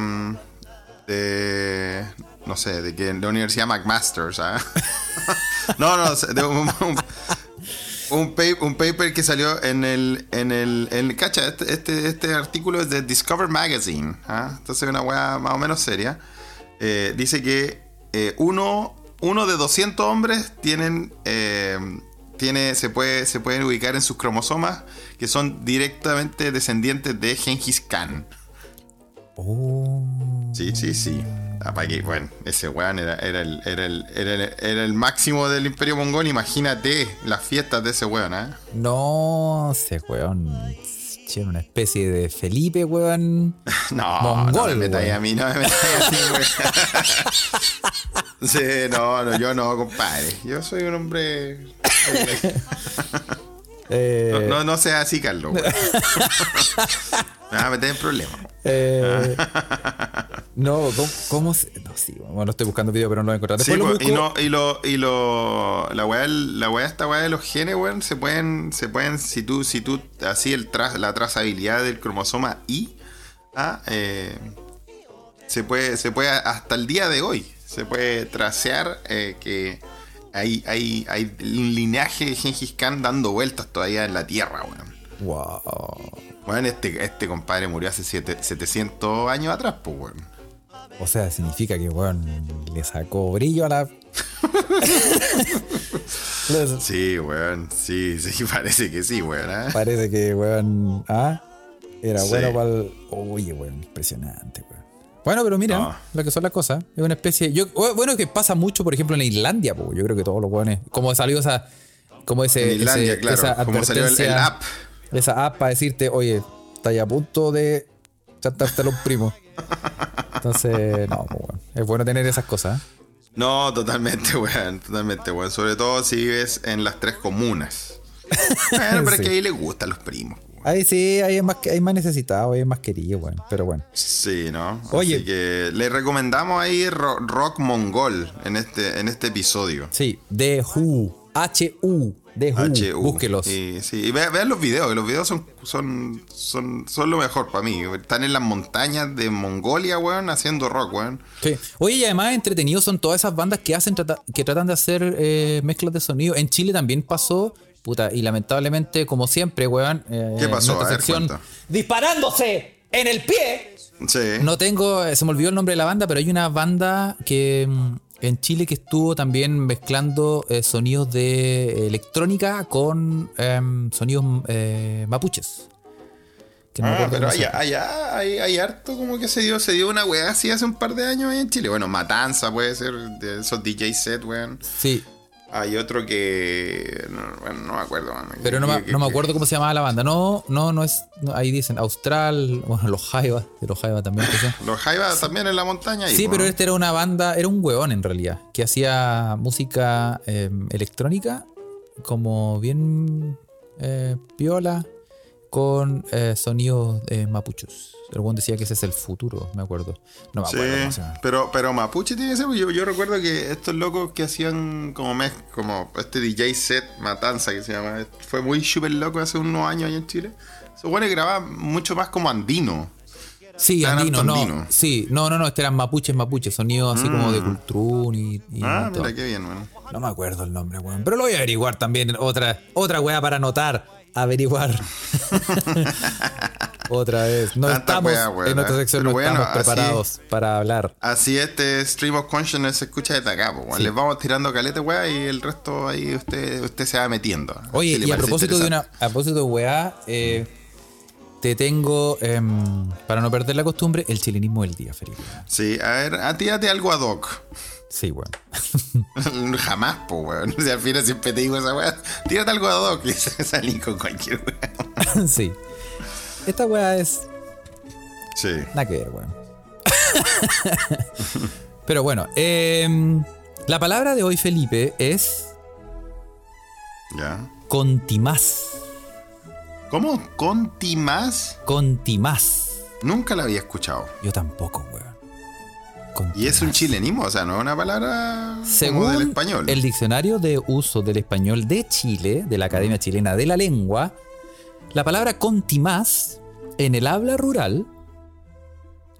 A: de. No sé, de que de la Universidad McMaster, ¿sabes? no, no, de un, un, un pa- un paper que salió en el. En el en, cacha, este, este, este artículo es de Discover Magazine. ¿ah? Entonces, una weá más o menos seria. Eh, dice que eh, uno, uno de 200 hombres tienen. eh, tiene, se, puede, se pueden ubicar en sus cromosomas que son directamente descendientes de Genghis Khan.
B: Oh.
A: Sí, sí, sí. Ah, bueno, ese weón era, era, el, era, el, era, el, era el máximo del imperio mongol. Imagínate las fiestas de ese weón, ¿eh?
B: No, ese weón. Tiene una especie de Felipe, weón.
A: No,
B: Mongol,
A: no me metáis a mí, no me metáis así, weón. Sí, no, no, yo no, compadre. Yo soy un hombre.
B: Eh,
A: No, no, no seas así, Carlos. Me vas a meter en problemas.
B: eh, no, ¿cómo, cómo se.? No, sí, bueno, estoy buscando video, pero no lo encontrar.
A: Sí,
B: lo
A: pues, y, no, y lo, y lo, la weá, la weá, esta weá de los genes, weón, se pueden, se pueden, si tú, si tú, así el tra- la trazabilidad del cromosoma Y, ah, eh, se puede, se puede, hasta el día de hoy, se puede tracear eh, que hay, hay, hay un linaje de Gengis Khan dando vueltas todavía en la Tierra, weón.
B: Wow.
A: Bueno, este, este compadre murió hace siete- 700 años atrás, pues, weón.
B: O sea, significa que, weón, le sacó brillo a la.
A: Sí, weón, sí, sí, parece que sí, weón. ¿ah?
B: Parece que, weón. Ah, era
A: Sí.
B: bueno para el. Oye, weón, impresionante, weón. Bueno, pero mira,
A: No.
B: lo que son las cosas. Es una especie. Yo, bueno, que pasa mucho, por ejemplo, en Islandia, po. Yo creo que todos los weones. Como salió esa. Como ese.
A: En Islandia,
B: ese-
A: claro,
B: esa
A: como salió el- app.
B: Esa app para decirte, oye, estás a punto de chantarte a los primos. Entonces, no, pues, weón. Es bueno tener esas cosas. ¿eh?
A: No, totalmente, weón, totalmente, weón. Sobre todo si vives en las tres comunas. Bueno, pero es que ahí les gustan los primos.
B: Ahí sí, ahí es más, hay más necesitado, ahí es más querido, weón. Pero bueno.
A: Sí, ¿no?
B: Oye.
A: Así que le recomendamos ahí ro- rock mongol en este, en este episodio.
B: Sí, The Who. H-U. The Who.
A: HU.
B: Búsquelos.
A: Y, sí, y ve- vean los videos, los videos son, son, son, son lo mejor para mí. Están en las montañas de Mongolia, weón, haciendo rock, weón.
B: Sí. Oye, y además entretenidos son todas esas bandas que hacen trata- que tratan de hacer eh, mezclas de sonido. En Chile también pasó, puta, y lamentablemente, como siempre, weón. eh,
A: ¿Qué pasó?
B: nuestra
A: A ver,
B: sección,
A: cuenta.
B: disparándose en el pie.
A: Sí.
B: No tengo, eh, se me olvidó el nombre de la banda, pero hay una banda que mm, en Chile que estuvo también mezclando eh, sonidos de electrónica con em, sonidos eh, mapuches. Que no
A: Ah, pero allá, allá hay, hay harto como que se dio, se dio una weá así hace un par de años ahí en Chile. Bueno, Matanza puede ser de esos DJ set, weón.
B: Sí,
A: Hay otro que. No, bueno, no me acuerdo,
B: pero no, me, no acuerdo cómo se llamaba la banda. No, no, no es. no, ahí dicen Austral, bueno, los Jaiba, de los Jaiba también.
A: Los Jaiba también en la montaña. ahí,
B: Sí, pero este era una banda, era un hueón en realidad, que hacía música eh, electrónica, como bien eh, piola, con eh, sonidos eh, mapuchos. El hueón decía que ese es el futuro, me acuerdo. No me
A: Sí,
B: acuerdo cómo se llama.
A: pero, pero Mapuche tiene que ser. Yo, yo recuerdo que estos locos que hacían como mez, como este DJ set Matanza que se llama, fue muy súper loco hace unos años ahí en Chile. Esos buenos grababan mucho más como andino.
B: Sí, andino,
A: harto
B: no.
A: andino.
B: Sí, no, no, no, este eran mapuches, mapuches, sonidos así como de Cultrún y, y
A: ah,
B: todo.
A: mira qué bien, bueno.
B: No me acuerdo el nombre, weón. Pero lo voy a averiguar también. Otra, otra weá para anotar. Averiguar. otra vez. No
A: Tanta
B: estamos en nuestra sección, no
A: bueno,
B: estamos
A: así-
B: preparados para hablar.
A: Así este Stream of Consciousness se escucha desde acá.
B: Sí.
A: Les vamos tirando calete, weá, y el resto ahí usted, usted se va metiendo.
B: Oye,
A: Si
B: y a propósito de una, a propósito de weá, eh, te tengo, em, para no perder la costumbre, el chilenismo del día, Felipe.
A: Sí, a ver, a tírate algo ad hoc.
B: Sí, weón.
A: Jamás, po, weón. O sea, al final siempre te digo esa weá. Tírate algo ad hoc y salí con cualquier weá.
B: sí. Esta weá es
A: Sí.
B: Nada que ver, weón. Pero bueno, em, la palabra de hoy, Felipe, es
A: Ya.
B: contimás.
A: ¿Cómo? ¿Contimás?
B: Contimás.
A: Nunca la había escuchado.
B: Yo tampoco, weón.
A: Y es un chilenismo, o sea, no es una palabra como
B: Según
A: del español.
B: el diccionario de uso del español de Chile, de la Academia Chilena de la Lengua, la palabra contimás en el habla rural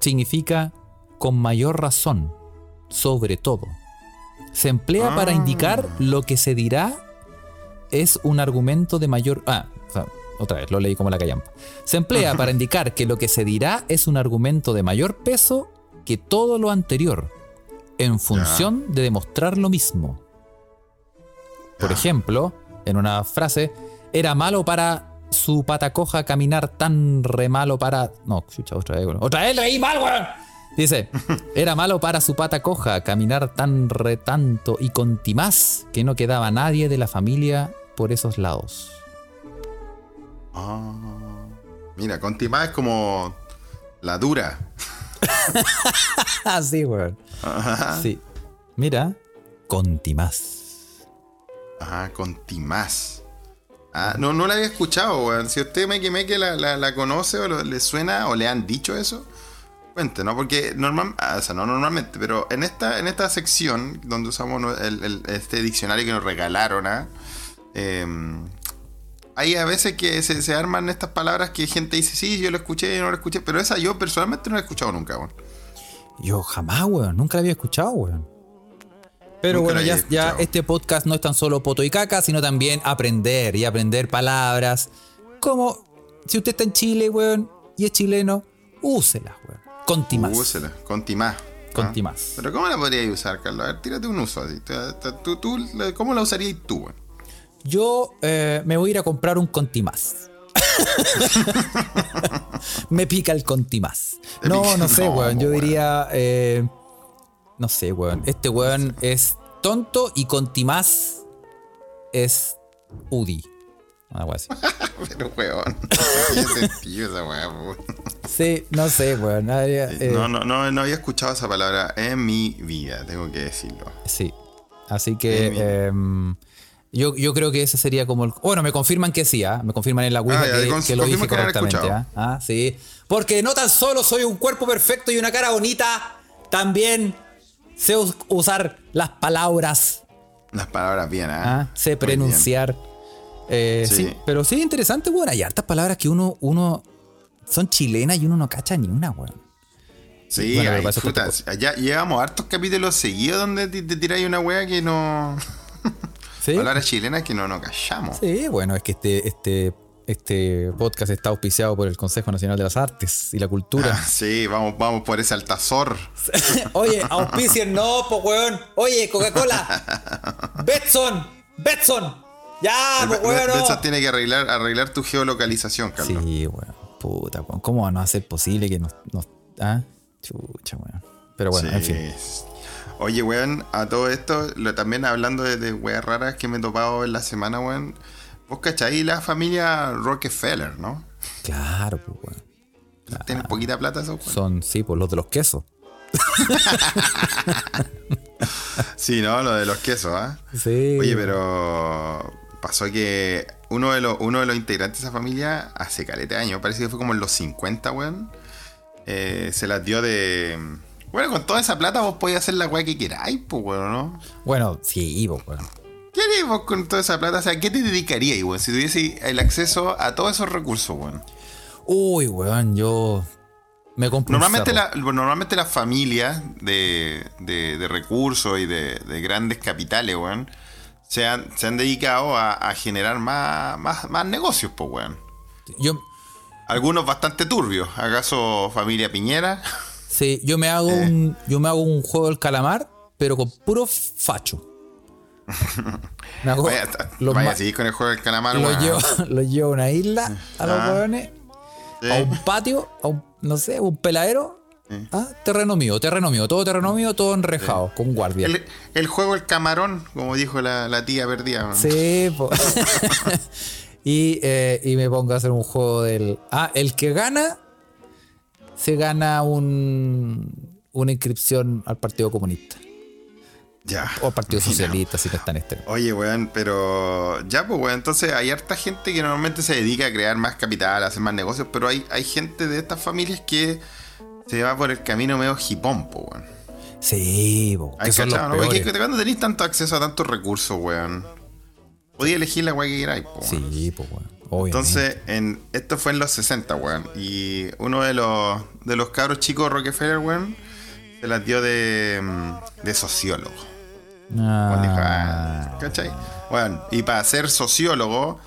B: significa con mayor razón, sobre todo. Se emplea para
A: Ah.
B: indicar lo que se dirá es un argumento de mayor... Ah, o sea, otra vez, lo leí como la callampa. Se emplea para indicar que lo que se dirá es un argumento de mayor peso que todo lo anterior, en función de demostrar lo mismo. Por ejemplo, en una frase, era malo para su pata coja caminar tan re malo para. No, chucha, otra vez. Otra vez leí mal, weón. Dice, era malo para su pata coja caminar tan re tanto y contimás que no quedaba nadie de la familia por esos lados.
A: Ah. Mira, contimás es como la dura.
B: Ah, sí, weón.
A: Ajá.
B: Sí. Mira, contimás.
A: Ajá, contimás. Ah, no, no la había escuchado, weón. Si usted me que que la, la, la conoce o lo- le suena o le han dicho eso, cuente, ¿no? Porque normal, ah, o sea, no normalmente, pero en esta, en esta sección donde usamos no- el- el- este diccionario que nos regalaron, ¿ah? Em, hay a veces que se, se arman estas palabras que gente dice, sí, yo lo escuché, yo no lo escuché, pero esa yo personalmente no la he escuchado nunca, weón.
B: Yo jamás, weón. Nunca la había escuchado, weón. Pero
A: Nunca
B: bueno, ya, este podcast no es tan solo poto y caca, sino también aprender y aprender palabras. Como si usted está en Chile, weón, y es chileno, úsela, weón. Contimás.
A: Úsela, contimás.
B: Contimás.
A: ¿ah? Pero ¿cómo la podrías usar, Carlos? A ver, tírate un uso así. Tú- tú- tú- la- ¿Cómo la usarías tú, weón?
B: Yo eh, me voy a ir a comprar un contimás. me pica el contimás. No, no sé, weón. Yo diría. eh, no sé, weón. Este weón es tonto y contimás es UDI. Wea así.
A: Pero, weón. No sentido esa weón.
B: Sí, no sé, weón. Eh,
A: No, no, no, no había escuchado esa palabra en mi vida, tengo que decirlo.
B: Sí. Así que. Yo, yo creo que ese sería como el. Bueno, me confirman que sí, ¿ah? Me confirman en la Ouija
A: Ah,
B: que, lo dije correctamente. ¿ah? Ah, sí. Porque no tan solo soy un cuerpo perfecto y una cara bonita, también sé us- usar las palabras,
A: Las palabras bien, ¿ah?
B: sé pronunciar. Eh, sí.
A: Sí.
B: pero sí, interesante, weón. Hay hartas palabras que uno, uno. Son chilenas y uno no cacha ni una, weón.
A: bien. Sí,
B: Bueno, pero
A: ay,
B: para eso
A: puta,
B: está
A: ya llevamos hartos capítulos seguidos donde te, te tiráis una weá que no.
B: Sí.
A: Palabras chilenas que no nos callamos.
B: Sí, bueno, es que este, este, este podcast está auspiciado por el Consejo Nacional de las Artes y la Cultura.
A: Ah, sí, vamos, vamos por ese altazor.
B: Oye, auspicien no, po weón. Oye, Coca-Cola. Betson, Betson. Ya, po weón. no.
A: Eso tiene que arreglar, arreglar tu geolocalización, Carlos.
B: Sí, weón. Puta, weón. ¿Cómo no va a ser posible que nos. nos ah? Chucha, weón. Pero bueno, en fin.
A: Oye, weón, a todo esto, lo- también hablando de, de weas raras que me he topado en la semana, weón. Vos cachai la familia Rockefeller, ¿no?
B: Claro, pues, weón.
A: Tienen poquita plata esos weón.
B: Son, sí, pues los de los quesos.
A: Sí, ¿no? Lo de los quesos, ¿ah?
B: Sí.
A: Oye, pero pasó que uno de, los, uno de los integrantes de esa familia, hace caleta de años, parece que fue como en los 50, weón, eh, se las dio de... Bueno, con toda esa plata vos podías hacer la weá que queráis, pues, weón, ¿no?
B: Bueno, sí, pues, weón.
A: ¿Qué harías vos con toda esa plata? O sea, ¿qué te dedicarías, weón? Si tuviese el acceso a todos esos recursos, weón.
B: Uy, weón, yo. Me
A: Normalmente, la, normalmente las familias de, de- de recursos y de, de grandes capitales, weón, se han, se han dedicado a, a generar más, más, más negocios, pues, weón.
B: Yo,
A: Algunos bastante turbios. ¿Acaso familia Piñera?
B: Sí, yo me hago
A: Eh.
B: un. Yo me hago un juego del calamar, pero con puro facho. Hago
A: Vaya,
B: los
A: vaya seguir con el juego del calamar,
B: los llevo, los llevo a una isla, a los
A: Ah.
B: hueones,
A: Sí.
B: a un patio, a un, no sé, un peladero. Ah, terreno mío, terreno mío, todo terreno mío, todo enrejado, con guardia.
A: El, el juego del camarón, como dijo la, la tía perdida.
B: Sí, y, eh, y me pongo a hacer un juego del. Ah, el que gana se gana un, una inscripción al Partido Comunista.
A: Ya.
B: O Partido Socialista, si no están extremos.
A: Oye, weón, pero ya, pues, weón, entonces hay harta gente que normalmente se dedica a crear más capital, a hacer más negocios, pero hay, hay gente de estas familias que se va por el camino medio hipón, po, weón.
B: Sí, po, que son los
A: cachado, ¿no? Porque
B: peores.
A: cuando tenéis tanto acceso a tantos recursos, weón, podía elegir la weá que queráis, po, weón.
B: Sí, pues, weón. Obviamente.
A: Entonces, en, esto fue en los 60, weón. Y uno de los, de los cabros chicos Rockefeller, weón, se las dio de, mm, de sociólogo. Dijo,
B: Ah,
A: ah, ¿Cachai? Bueno, y para ser sociólogo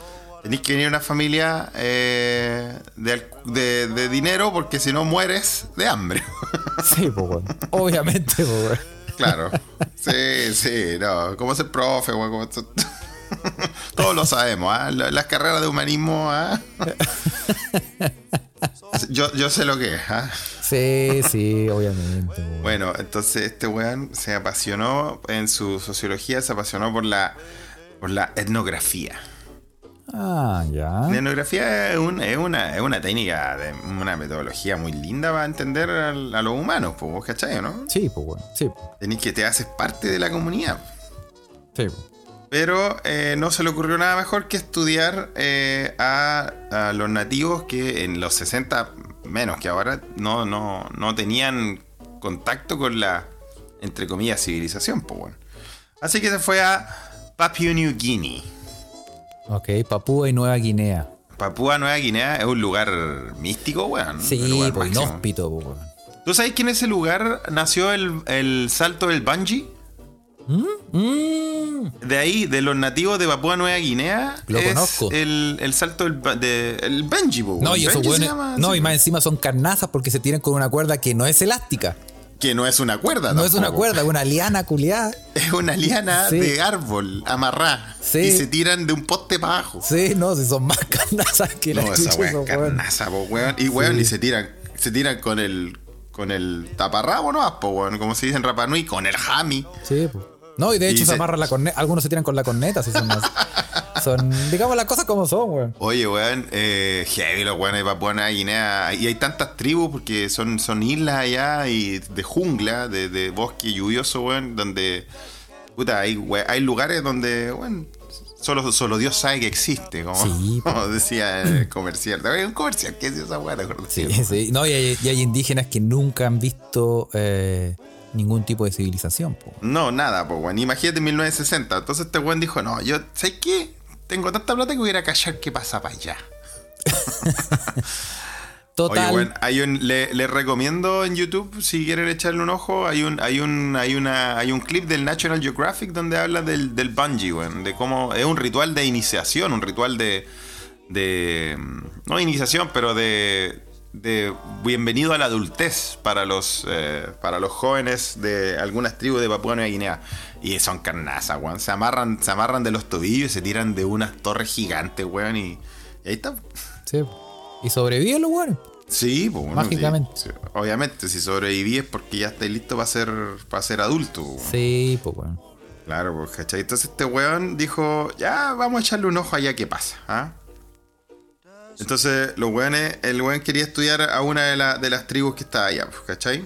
A: tenéis que venir de una familia eh, de, de- de dinero porque si no mueres de hambre.
B: sí, pues, weón. Obviamente, pues, weón.
A: claro. Sí, sí, no. Como ser profe, weón. como esto- Todos lo sabemos, ¿ah? La- Las carreras de humanismo, ¿ah? Yo, yo sé lo que es, ¿ah?
B: Sí, sí, obviamente.
A: Bueno, entonces este weón se apasionó en su sociología, se apasionó por la, por la etnografía.
B: Ah, ya.
A: La etnografía es, un- es una, es una técnica, de, una metodología muy linda para entender a, los humanos, pues, ¿vos ¿cachai? ¿no?
B: Sí, pues, weón. Sí, pues.
A: Tenés que te haces parte de la comunidad.
B: Sí, pues.
A: Pero eh, no se le ocurrió nada mejor que estudiar eh, a, a los nativos que en los 60, menos que ahora, no, no, no tenían contacto con la, entre comillas, civilización. Pues, bueno. Así que se fue a Papua New Guinea.
B: Ok, Papúa y Nueva Guinea.
A: Papúa Nueva Guinea es un lugar místico, weón. un
B: Sí,
A: lugar
B: pues inhóspito, weón.
A: ¿Tú sabes que en ese lugar nació el, el salto del bungee?
B: Mm,
A: De ahí, de los nativos de Papúa Nueva Guinea,
B: Lo
A: es
B: conozco.
A: El, el salto del de, el po,
B: No,
A: weón.
B: y
A: se
B: weones.
A: llama
B: No, y más encima son carnazas porque se tiran con una cuerda que no es elástica.
A: Que no es una cuerda,
B: No es una
A: tampoco.
B: cuerda, es una liana culiada.
A: Es una liana
B: Sí.
A: de árbol amarrada.
B: Sí.
A: Y se tiran de un poste para abajo.
B: Sí, no, si son más carnazas que la
A: no, esa
B: chucha weones.
A: carnaza, po, weón. Y weón, y se tiran, se tiran con el con el taparrabo, ¿no? Po, weón, como se dice en Rapa Nui, con el jami.
B: Sí, pues. No, y de hecho
A: Y
B: se
A: se-
B: amarran la corneta. Algunos se tiran con la corneta, si son más. son, digamos las cosas como son, weón.
A: Oye, weón, eh, heavy los weones de Papua Nueva Guinea. Y hay tantas tribus porque son, son islas allá y de jungla, de, de bosque lluvioso, weón, donde. Puta, hay, hay lugares donde, weón, solo, solo Dios sabe que existe, como,
B: Sí,
A: como decía el comercial. Hay un comercial que es esa weón, ¿te acuerdas?
B: Sí, sí. No, y hay, y hay indígenas que nunca han visto eh, ningún tipo de civilización, po.
A: No, nada, pues, weón. Imagínate en 1960. Entonces este weón dijo, no, yo, ¿sabes qué? Tengo tanta plata que voy a ir a callar qué pasa para allá.
B: Total.
A: Oye, bueno, hay un, le, recomiendo en YouTube, si quieren echarle un ojo, hay un, hay un, hay una, hay un clip del National Geographic donde habla del, del bungee, de cómo es un ritual de iniciación, un ritual de, de no iniciación, pero de, de bienvenido a la adultez para los, eh, para los jóvenes de algunas tribus de Papua Nueva Guinea. Y son carnazas, weón. Se amarran, se amarran de los tobillos y se tiran de unas torres gigantes, weón. Y, y ahí está.
B: Sí. Y sobreviven los weones.
A: Sí, pues, bueno,
B: Mágicamente.
A: sí, sí. Obviamente, si sobreviví es porque ya estáis listo para ser, para ser adulto.
B: Sí, pues, weón.
A: Claro, pues, ¿cachai? Entonces este weón dijo, ya vamos a echarle un ojo allá qué pasa. ¿ah? Entonces los weones, el weón quería estudiar a una de, la- de las tribus que estaba allá, pues, ¿cachai?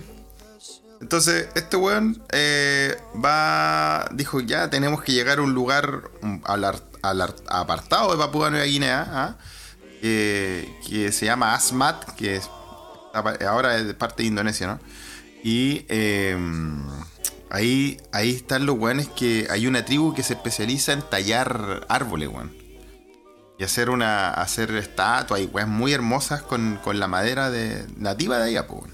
A: Entonces este weón eh, va, dijo, ya tenemos que llegar a un lugar um, al, al ar- apartado de Papúa Nueva Guinea, ¿ah? que, se llama Asmat, que es, ahora es parte de Indonesia, ¿no? Y eh, ahí, ahí están los weones que hay una tribu que se especializa en tallar árboles, weón. Y hacer una hacer estatuas y weas muy hermosas con, con la madera de, nativa de allá, pues.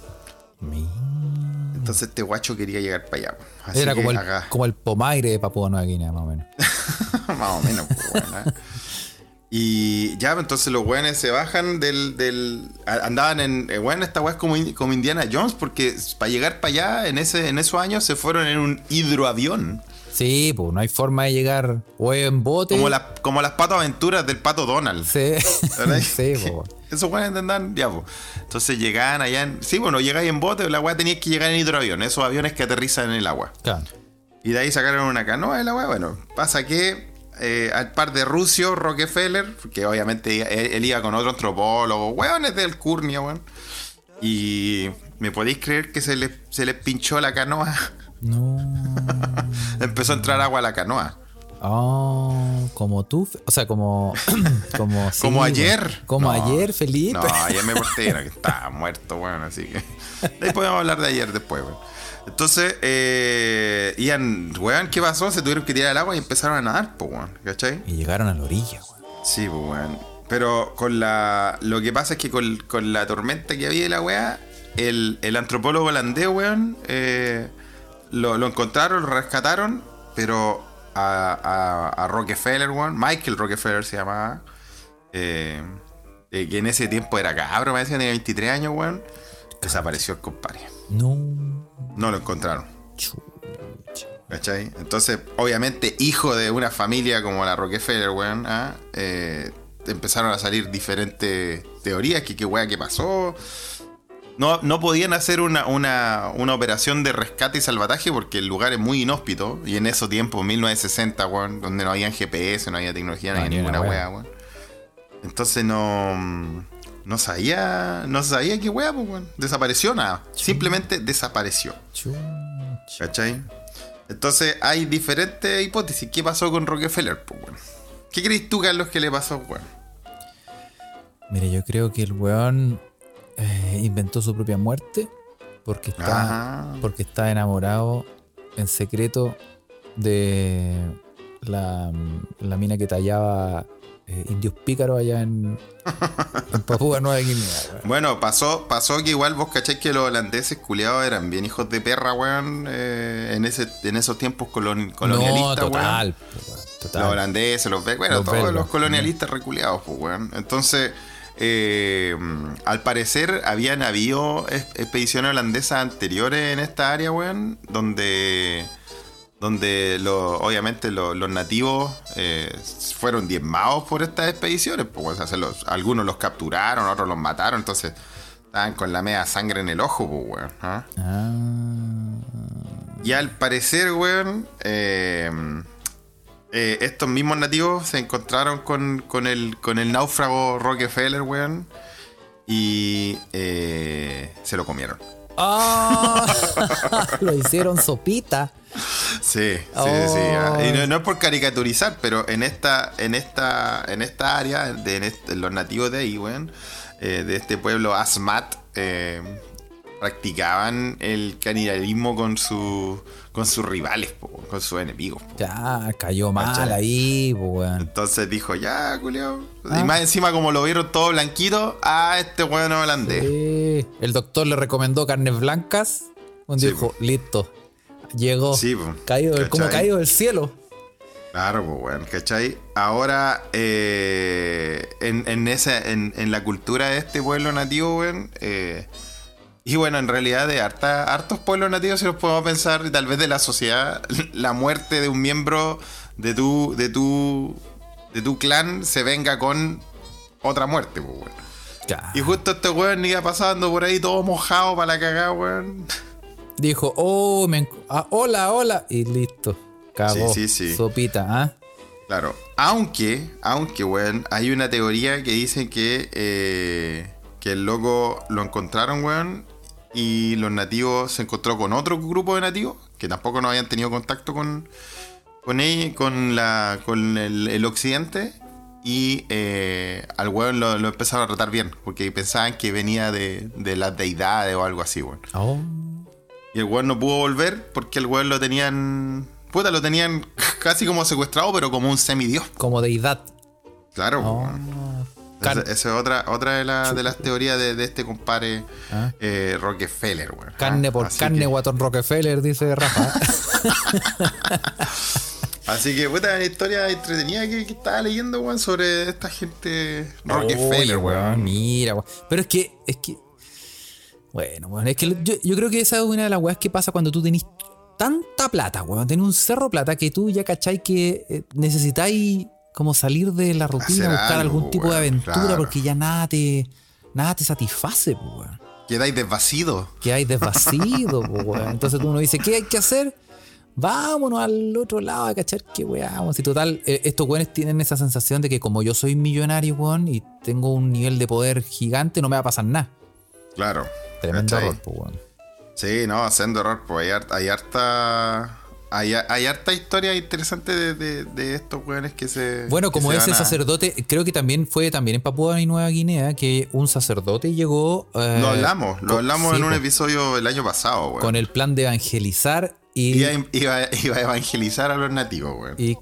A: Entonces este guacho quería llegar para allá. Así
B: Era
A: que
B: como el,
A: acá-
B: como el pomaire de Papua Nueva Guinea, más o menos.
A: Más o menos, pues, weón, ¿eh? Y ya, pues, entonces los weones se bajan del. del andaban en. eh, Weón, esta weá es como, como Indiana Jones, porque para llegar para allá, en, ese, en esos años, se fueron en un hidroavión.
B: Sí, pues no hay forma de llegar o en bote.
A: Como, las como las pato aventuras del pato Donald.
B: Sí, sí, pues.
A: Esos weones andaban, ya, pues. Entonces llegaban allá en. Sí, bueno, llegáis en bote, la weá tenía que llegar en hidroavión, esos aviones que aterrizan en el agua.
B: Claro.
A: Y de ahí sacaron una canoa de la weá. Bueno, pasa que eh, al par de Rusio, Rockefeller, que obviamente él, él iba con otro antropólogo, weones del Curnia, weón. Y me podéis creer que se les, se les pinchó la canoa.
B: No.
A: Empezó a entrar agua a la canoa.
B: Oh, como tú, o sea, como. como, sí,
A: Como ayer.
B: Como
A: No,
B: ayer, Felipe.
A: No, ayer me porté, que estaba muerto, weón, así que. Ahí podemos hablar de ayer después, weón. Entonces, eh, Ian, weón, ¿qué pasó? Se tuvieron que tirar al agua y empezaron a nadar, pues, weón, ¿cachai?
B: Y llegaron a la orilla, weón.
A: Sí, pues, weón. Pero con la. Lo que pasa es que con, con la tormenta que había de la weá, el, el antropólogo holandés, weón, eh, lo, lo encontraron, lo rescataron, pero a, a, a Rockefeller, weón, Michael Rockefeller se llamaba, eh, eh, que en ese tiempo era cabro, me decía, tenía 23 años, weón, desapareció el compadre.
B: No.
A: No lo encontraron. ¿Cachai? Entonces, obviamente, hijo de una familia como la Rockefeller, weón, ¿ah? Eh, empezaron a salir diferentes teorías, que qué weá que pasó. No, no podían hacer una, una, una operación de rescate y salvataje porque el lugar es muy inhóspito. Y en esos tiempos, 1960, weón, donde no había GPS, no había tecnología, no
B: No,
A: había
B: ni una
A: ninguna
B: weá.
A: weón. Entonces no. No sabía. No sabía qué weá, pues, weón. Desapareció nada. Simplemente desapareció.
B: Chucha.
A: ¿Cachai? Entonces hay diferentes hipótesis. ¿Qué pasó con Rockefeller? Pues, weón? ¿Qué crees tú, Carlos, que le pasó, weón?
B: Mire, yo creo que el weón eh, inventó su propia muerte porque está,
A: Ah.
B: porque está enamorado en secreto de la, la mina que tallaba eh, indios pícaros allá en, en Papúa Nueva Guinea.
A: Bueno, pasó, pasó que igual vos cachai que los holandeses culiados eran bien hijos de perra, weón, eh, en, ese, en esos tiempos colon- colonialistas,
B: no, total, weón, total.
A: Los holandeses, los bueno,
B: Los
A: todos
B: belgas,
A: los colonialistas reculeados, pues, weón. Entonces, eh, al parecer, habían habido es- expediciones holandesas anteriores en esta área, weón, donde, donde lo- obviamente lo- los nativos eh, fueron diezmados por estas expediciones, pues, weón. O sea, se los- algunos los capturaron, otros los mataron, entonces estaban con la media sangre en el ojo, pues, weón. ¿ah?
B: Ah,
A: Y al parecer, weón, eh, estos mismos nativos se encontraron con, con el, con el náufrago Rockefeller, weón, y eh, se lo comieron.
B: Ah, lo hicieron sopita.
A: Sí, sí,
B: Oh.
A: sí. ah, Y no, no es por caricaturizar, pero en esta, en esta, en esta área, de en este- los nativos de ahí, weón, eh, de este pueblo Asmat, eh, practicaban el canibalismo con, su, con sus rivales, po, con sus enemigos. po.
B: Ya, cayó mal
A: ¿Cachai?
B: ahí, weón.
A: Entonces dijo, ya, culiao.
B: Ah.
A: Y más encima, como lo vieron todo blanquito, ah, este weón es holandés.
B: Sí. El doctor le recomendó carnes blancas. Un
A: Sí,
B: dijo, listo. Llegó.
A: Sí,
B: caído, del- como caído del cielo.
A: Claro, pues, weón, ¿cachai? Ahora, eh, en, en, esa, en, en la cultura de este pueblo nativo, weón, eh, y bueno, en realidad de harta, hartos pueblos nativos, si los podemos pensar, y tal vez de la sociedad, la muerte de un miembro de tu, de tu, de tu clan se venga con otra muerte, pues.
B: Ya.
A: Y justo este weón iba pasando por ahí todo mojado para la cagada, weón.
B: Dijo, oh, me ah, hola, hola. Y listo. Cagó.
A: Sí, sí, sí.
B: Sopita, ¿ah?
A: Claro, aunque, aunque, weón, hay una teoría que dice que, eh, que el loco lo encontraron, weón, y los nativos se encontró con otro grupo de nativos que tampoco no habían tenido contacto con, con, él, con, la, con el, el occidente. Y eh, al weón lo, lo empezaron a tratar bien, porque pensaban que venía de, de las deidades o algo así, weón.
B: Oh.
A: Y el weón no pudo volver porque el weón lo tenían. Puta, lo tenían casi como secuestrado, pero como un semidios.
B: Como deidad.
A: Claro,
B: Oh.
A: weón. Esa, es otra, otra de, la- de las teorías de, de este compadre
B: Ah.
A: eh, Rockefeller, weón.
B: Carne por
A: así
B: carne,
A: que-
B: Guatón Rockefeller, dice Rafa.
A: Así que, puta, una historia entretenida que, que estaba leyendo, weón, sobre esta gente Rockefeller,
B: Oye,
A: weón.
B: Mira, weón. Pero es que, es que. Bueno, weón, es que yo, yo creo que esa es una de las weas que pasa cuando tú tenés tanta plata, weón. Tenés un cerro plata que tú ya cachai que eh, necesitáis como salir de la rutina, buscar
A: algo,
B: algún tipo de aventura,
A: claro.
B: porque ya nada te. Nada te satisface, pues, weón.
A: Quedáis desvacido.
B: Que hay desvacido, pues, weón. Entonces uno dice, ¿qué hay que hacer? Vámonos al otro lado a cachar que weón. Si total, eh, estos weones tienen esa sensación de que como yo soy millonario, weón, y tengo un nivel de poder gigante, no me va a pasar nada.
A: Claro.
B: Tremendo error, pues, weón.
A: Sí, no, haciendo error, pues hay harta. Hay, hay harta historia interesante de, de- de estos weones que se.
B: Bueno, como
A: se
B: ese
A: a-
B: sacerdote, creo que también fue también en Papúa y Nueva Guinea que un sacerdote llegó. eh,
A: Lo hablamos, lo
B: con-
A: hablamos
B: sí,
A: en un episodio el año pasado, weón.
B: Con el plan de evangelizar y.
A: Iba, a- iba, iba a evangelizar a los nativos, weón.
B: y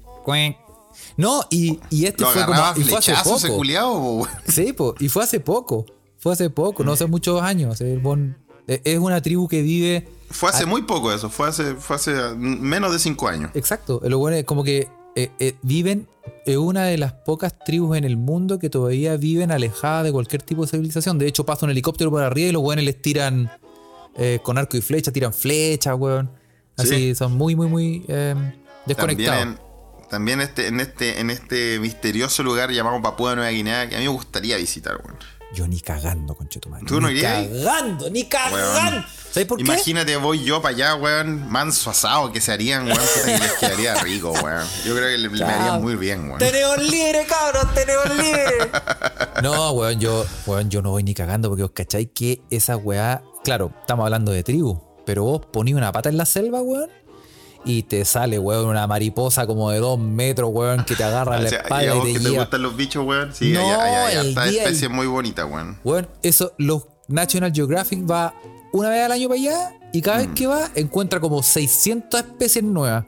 B: no, y, y este
A: Lo
B: fue como. Y fue hace poco.
A: culiao.
B: Sí, po, y fue hace poco. Fue hace poco, no hace muchos años. el bon- eh, Es una tribu que vive.
A: Fue hace muy poco eso, fue hace, fue hace menos de cinco años.
B: Exacto. Lo bueno es como que eh, eh, viven. Es una de las pocas tribus en el mundo que todavía viven alejadas de cualquier tipo de civilización. De hecho, pasa un helicóptero por arriba y los weones les tiran eh, con arco y flecha, tiran flechas, weón. Así,
A: Sí.
B: son muy, muy, muy eh,
A: También,
B: desconectados.
A: en, también este, en, este, en este misterioso lugar llamado Papúa Nueva Guinea, que a mí me gustaría visitar, weón.
B: Yo ni cagando, conchetumadre.
A: ¿Tú no
B: Ni
A: irías
B: cagando, ni cagando.
A: Weón.
B: ¿Sabes por qué?
A: Imagínate, voy yo para allá, weón, manso asado que se harían, weón, que les quedaría rico, weón. Yo creo que le, le haría
B: Chao.
A: muy bien, weón.
B: Tenemos libre, cabros, tenemos libre. No, weón, yo, weón, yo no voy ni cagando porque os cacháis que esa weá, claro, estamos hablando de tribu, pero vos ponís una pata en la selva, weón, y te sale, weón, una mariposa como de dos metros, weón, que te agarra la
A: O sea, y a
B: espalda
A: vos
B: y
A: que
B: te
A: te
B: lleva.
A: gustan los bichos, weón. Sí,
B: No,
A: hay, hay, hay
B: el
A: harta
B: día-
A: especie muy bonita, weón.
B: Weón, eso, los National Geographic va una vez al año para allá y cada
A: Mm.
B: vez que va encuentra como 600 especies nuevas.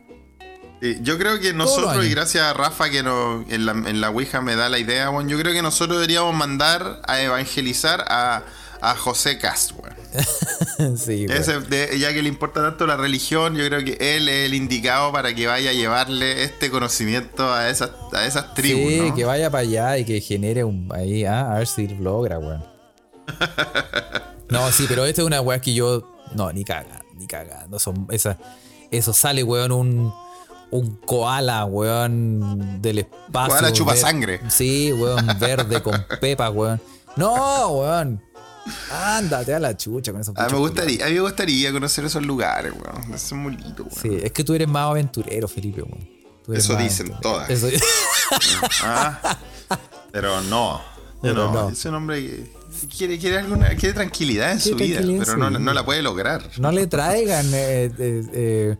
A: Sí, yo creo que nosotros, y gracias a Rafa que en, la, en la Ouija me da la idea, weón, yo creo que nosotros deberíamos mandar a evangelizar a, a José Cast, weón.
B: sí.
A: Ese, de- ya que le importa tanto la religión, yo creo que él es el indicado para que vaya a llevarle este conocimiento a esas, a esas tribus,
B: Sí,
A: ¿no?
B: que vaya para allá y que genere un ahí, ah, a ver si logra, weón. No, sí, pero esta es una weá que yo. No, ni cagando, ni cagando. Son, esa, eso sale, weón, un. Un koala, weón, del espacio.
A: Koala chupa
B: ver-
A: sangre.
B: Sí, weón, verde con pepas, weón. No, weón. Ándate a la chucha con esos
A: A mí, me gustaría, a mí me gustaría conocer esos lugares, weón. Es muy lindo, weón.
B: Sí, es que tú eres más aventurero, Felipe, weón.
A: Eso dicen
B: aventurero.
A: todas.
B: Eso-
A: Ah, pero no.
B: Pero
A: no,
B: no.
A: Es un hombre que quiere, quiere, alguna, quiere tranquilidad en
B: Quiere
A: su vida, pero no, no la puede lograr.
B: no le traigan eh, eh, eh,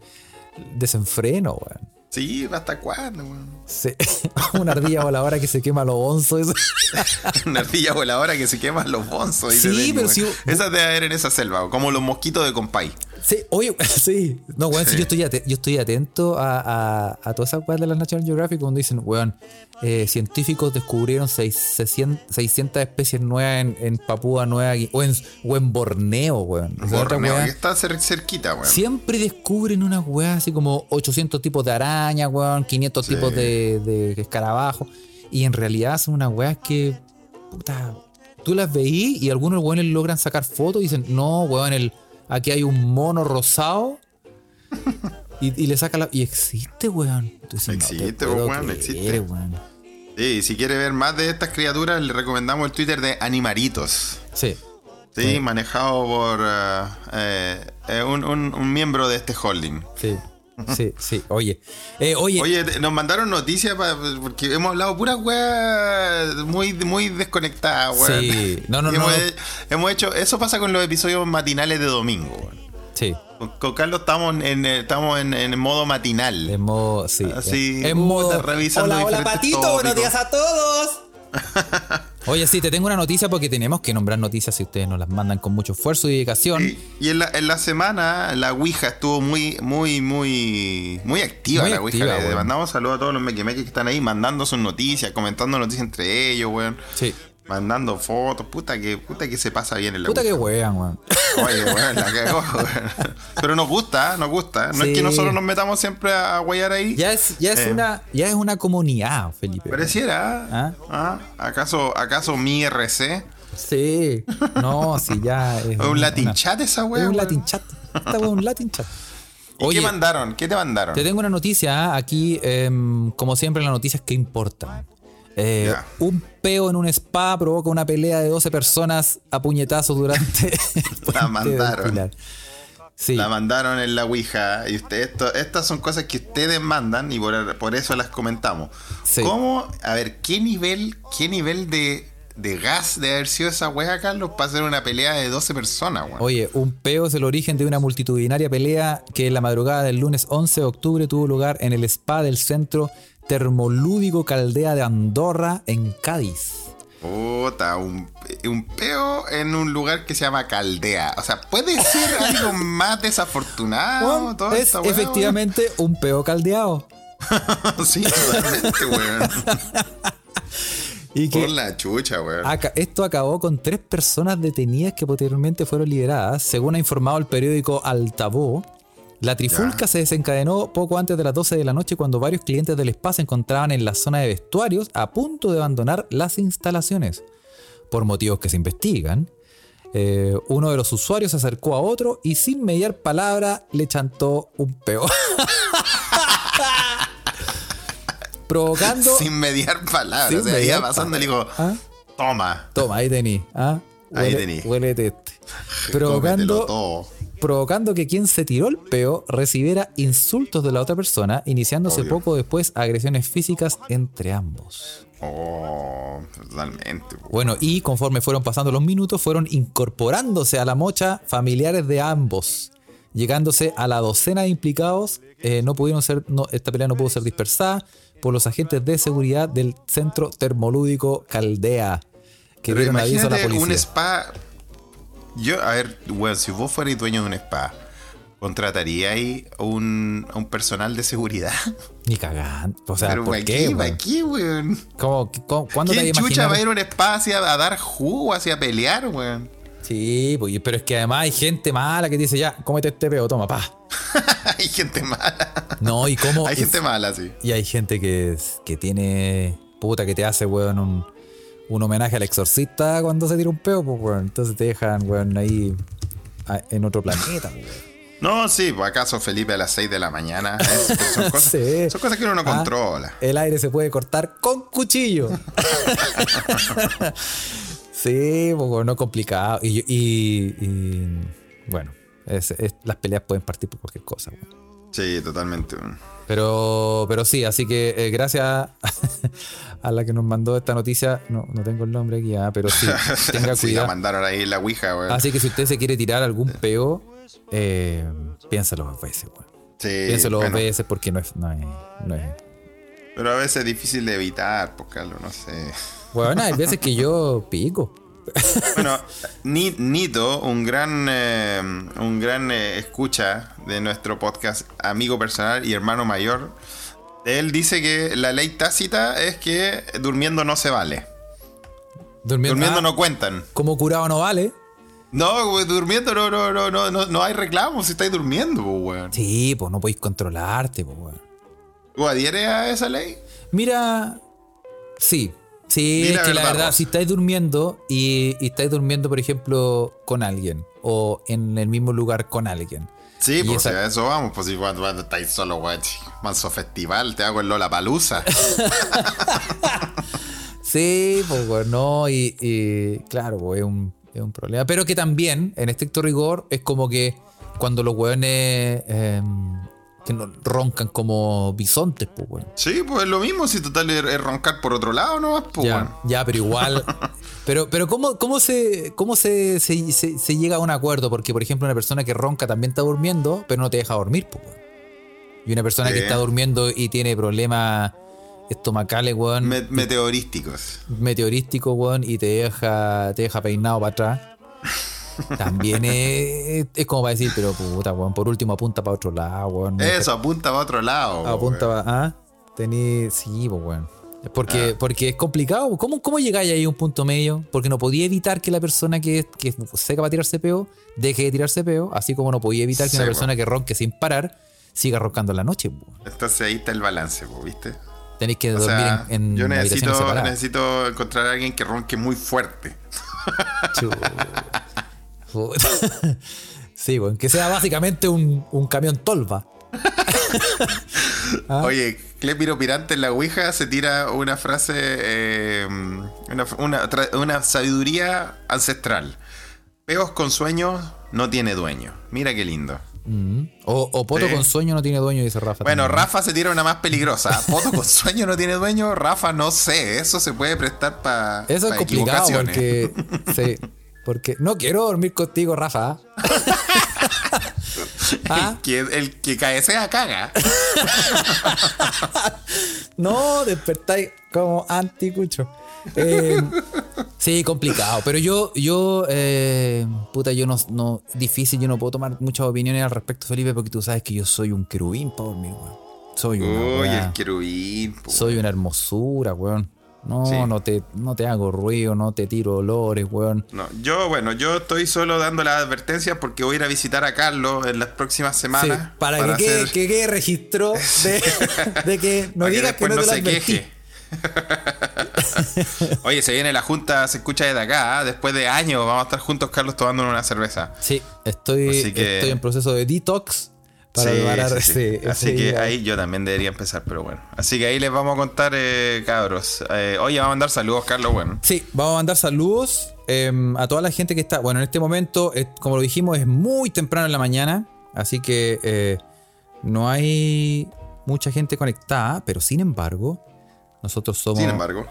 B: desenfreno, weón.
A: Sí, ¿hasta cuándo, weón?
B: Sí, una ardilla voladora que se quema los onzos. eso.
A: Una ardilla voladora que se quema los bonzos.
B: Sí, pero si-
A: Esa debe haber en esa selva, como los mosquitos de compay.
B: Sí, oye, sí. No, weón, sí, yo, estoy ate- yo estoy atento a, a, a todas esas weas de la National Geographic cuando dicen, weón, eh, científicos descubrieron seis- 600, 600 especies nuevas en, en Papúa Nueva o en, o en Borneo, weón.
A: Borneo,
B: wea.
A: que está cer- cerquita, weón.
B: Siempre descubren unas weas así como 800 tipos de araña, weón, 500
A: Sí.
B: tipos de, de escarabajo. Y en realidad son unas weas que, puta, tú las veís y algunos weones logran sacar fotos y dicen, no, weón, el, aquí hay un mono rosado. Y, y le saca la. Y existe, weón. No
A: Existe,
B: puedo
A: weón,
B: creer,
A: existe.
B: weón.
A: Sí, si quiere ver más de estas criaturas, le recomendamos el Twitter de Animaritos.
B: Sí.
A: Sí, manejado por eh, eh, eh, un, un- un miembro de este holding.
B: Sí. Sí, sí. Oye. Eh, oye.
A: Oye, nos mandaron noticias pa- porque hemos hablado puras weas muy, muy desconectadas, weón.
B: Sí. No, no, no,
A: hemos,
B: no.
A: hemos hecho, eso pasa con los episodios matinales de domingo.
B: Sí.
A: Con, Carlos estamos en, eh, estamos en, en modo matinal.
B: En modo. Sí.
A: Así,
B: en modo.
A: revisando
B: hola, hola, Patito. Buenos días a todos. Oye, sí, te tengo una noticia porque tenemos que nombrar noticias si ustedes nos las mandan con mucho esfuerzo y dedicación.
A: Y, y en, la, en la semana la Ouija estuvo muy, muy, muy, muy activa.
B: Muy
A: la Ouija.
B: activa,
A: Le mandamos saludos a todos los mequimeques que están ahí mandando sus noticias, comentando noticias entre ellos, weón.
B: Sí.
A: Mandando fotos. Puta que, puta que se pasa bien en la
B: Puta que wean, weón.
A: Oye, weón, la cagó, weón. Pero nos gusta, nos gusta. No
B: Sí.
A: es que nosotros nos metamos siempre a, guayar ahí.
B: Ya es, ya es
A: Eh.
B: una, ya es una comunidad, Felipe.
A: Pareciera.
B: ¿Ah?
A: ¿Ah? ¿Acaso, ¿Acaso mi RC?
B: Sí. No, sí, ya es.
A: ¿Es un Latin
B: una-
A: chat esa
B: Es
A: weón?
B: un Latin chat. Esta es un Latin chat.
A: ¿Y qué mandaron? ¿Qué te mandaron?
B: Te tengo una noticia ¿ah? aquí, em, como siempre, las noticias que importan. Eh. Un peo en un spa provoca una pelea de 12 personas a puñetazos durante. del
A: mandaron.
B: Sí,
A: La mandaron en la Ouija. Y usted, esto, estas son cosas que ustedes mandan y por, por eso las comentamos.
B: Sí.
A: ¿Cómo? A ver, ¿qué nivel, qué nivel de, de gas de haber sido esa wea, Carlos, para hacer una pelea de 12 personas, weón.
B: Oye, un peo es el origen de una multitudinaria pelea que en la madrugada del lunes 11 de octubre tuvo lugar en el spa del centro termolúdico Caldea de Andorra, en Cádiz.
A: Puta, un, un peo en un lugar que se llama Caldea. O sea, puede ser algo más desafortunado.
B: Es efectivamente un peo caldeado.
A: sí, totalmente, weón.
B: Y que
A: Por la chucha, weón.
B: Esto acabó con tres personas detenidas que posteriormente fueron liberadas. Según ha informado el periódico Altavoz, la trifulca
A: Ya.
B: se desencadenó poco antes de las 12 de la noche cuando varios clientes del spa se encontraban en la zona de vestuarios a punto de abandonar las instalaciones. Por motivos que se investigan, eh, uno de los usuarios se acercó a otro y sin mediar palabra le chantó un peo. Provocando...
A: Sin mediar palabras.
B: Sin
A: o sea,
B: mediar
A: iba pasando y le digo,
B: ¿Ah?
A: toma.
B: Toma, ahí tení. ¿ah?
A: Ahí
B: Huele-
A: tení.
B: Huélete este. Provocando. Provocando que quien se tiró el peo recibiera insultos de la otra persona, iniciándose
A: Obvio.
B: poco después agresiones físicas entre ambos.
A: Oh, totalmente.
B: Bueno, y conforme fueron pasando los minutos, fueron incorporándose a la mocha familiares de ambos. Llegándose a la docena de implicados, eh, no pudieron ser, no, esta pelea no pudo ser dispersada por los agentes de seguridad del centro termolúdico Caldea, que
A: Pero
B: dieron aviso a la policía.
A: un spa. Yo, a ver, weón, si vos fueras dueño de un spa, ¿contrataríais un, un personal de seguridad?
B: Ni cagando. O sea,
A: Pero
B: ¿por
A: ¿para
B: qué?
A: ¿Para
B: weón?
A: qué, weón?
B: ¿Cómo- cómo- ¿Cuándo te
A: ¿Quién
B: a
A: chucha
B: imaginar?
A: va a ir a un spa hacia- a dar jugo, hacia pelear, weón?
B: Sí, pues, pero es que además hay gente mala que dice, ya, cómete este peo, toma, pa.
A: Hay gente mala.
B: No, y cómo...
A: Hay gente mala, sí.
B: Y hay gente que, que tiene... Puta, que te hace, weón, un, un homenaje al exorcista cuando se tira un peo, pues, weón. Entonces te dejan, weón, ahí a- en otro planeta, pues, weón.
A: No, sí, pues acaso Felipe a las 6 de la mañana. Es- son, cosas,
B: Sí.
A: son cosas que uno no
B: Ah,
A: controla.
B: El aire se puede cortar con cuchillo. sí, pues, no es complicado. Y, y- y, bueno, es- es- las peleas pueden partir por cualquier cosa. weón.
A: Sí, totalmente. weón.
B: Pero, pero sí, así que eh, gracias a la que nos mandó esta noticia, no, no tengo el nombre aquí, ah, pero sí, tenga
A: Sí, la
B: cuidado.
A: mandaron ahí en la Ouija.
B: Así que si usted se quiere tirar algún peo, eh, piénsalo dos veces, weón.
A: Sí,
B: Piénsalo dos veces porque no es, no es, no es.
A: Pero a veces es difícil de evitar, pues, Carlos, no sé.
B: Bueno, hay veces que yo pico.
A: Bueno, Ni- Nito, un gran, eh, un gran eh, escucha de nuestro podcast, amigo personal y hermano mayor, él dice que la ley tácita es que durmiendo no se vale.
B: Durmiendo,
A: Durmiendo
B: ah,
A: no cuentan.
B: Como curado no vale.
A: No, durmiendo no, no, no, no, no, no hay reclamo si estáis durmiendo, pues, weón.
B: Sí, pues no podéis controlarte, pues, weón.
A: ¿Tú adhieres a esa ley?
B: Mira, sí. Sí, es que la
A: verdad,
B: si estáis durmiendo y, y estáis durmiendo, por ejemplo, con alguien o en el mismo lugar con alguien.
A: Sí, pues
B: esa-
A: a eso vamos, pues si cuando, cuando estáis solo, weón, manso festival, te hago el Lola Palusa.
B: Sí, pues weón, no, y, y claro, pues es un, es un problema. Pero que también, en estricto rigor, es como que cuando los weones em, que no, roncan como bisontes, pues weón.
A: sí, pues es lo mismo, si total es, es roncar por otro lado nomás, pues,
B: Ya,
A: weón.
B: ya, pero igual. Pero, pero ¿cómo, cómo, se, cómo se, se, se- se llega a un acuerdo? Porque, por ejemplo, una persona que ronca también está durmiendo, pero no te deja dormir, pues. Y una persona que está durmiendo y tiene problemas estomacales, weón,
A: Me- meteorísticos.
B: meteorísticos, weón, y te deja, te deja peinado para atrás. También es, es como para decir, pero puta, weón, por último apunta para otro lado, weón.
A: Eso, apunta para otro lado.
B: Apunta
A: weón.
B: pa- ¿ah? Tení, sí, pues bueno. Porque, porque es complicado. ¿Cómo, ¿Cómo llegáis ahí a un punto medio? Porque no podía evitar que la persona que, que seca para tirarse peo deje de tirarse peo, así como no podía evitar que
A: Sí,
B: una persona que ronque sin parar siga roncando en la noche. po.
A: Entonces ahí está el balance, pues, ¿viste?
B: Tenéis que
A: O
B: dormir
A: sea,
B: en, en
A: yo necesito, necesito encontrar a alguien que ronque muy fuerte.
B: Chu. Sí, bueno, que sea básicamente un, un camión tolva. Ah.
A: Oye, Clepiro Pirante en la Ouija se tira una frase, eh, una, una sabiduría ancestral. Peos con sueños no tiene dueño. Mira qué lindo.
B: O, o Poto
A: Sí.
B: con sueño no tiene dueño, dice Rafa.
A: Bueno,
B: también.
A: Rafa se tira una más peligrosa. Poto con sueño no tiene dueño. Rafa no sé. Eso se puede prestar para.
B: Eso es complicado porque. sí, porque no quiero dormir contigo, Rafa. ¿Ah?
A: El que, el que cae sea caga.
B: No, despertáis como anticucho. Eh, sí, complicado. Pero yo, yo, eh, puta, yo no, no, difícil, yo no puedo tomar muchas opiniones al respecto, Felipe, porque tú sabes que yo soy un querubín para dormir, weón. Soy una,
A: Uy, el querubín. po.
B: soy una hermosura, weón. No,
A: Sí.
B: no te, no te hago ruido, no te tiro olores, weón.
A: No, yo, bueno, yo estoy solo dando las advertencias porque voy a ir a visitar a Carlos en las próximas
B: Sí,
A: semanas.
B: para, que, quede,
A: hacer-
B: que quede registro de, de que no
A: para
B: digas que
A: después
B: no te lo
A: se
B: advertí.
A: queje. Oye, se viene la junta, se escucha desde acá. ¿ah? Después de años vamos a estar juntos, Carlos, tomando una cerveza.
B: Sí, estoy,
A: que-
B: estoy en proceso de detox para
A: Sí,
B: preparar
A: sí, sí.
B: ese- ese
A: Así que ahí yo también debería empezar, pero bueno. Así que ahí les vamos a contar, eh, cabros. Eh, oye, vamos a mandar saludos, Carlos. Bueno,
B: Sí, vamos a mandar saludos em, a toda la gente que está. Bueno, en este momento, eh, como lo dijimos, es muy temprano en la mañana. Así que eh, no hay mucha gente conectada. Pero sin embargo, nosotros somos
A: sin embargo,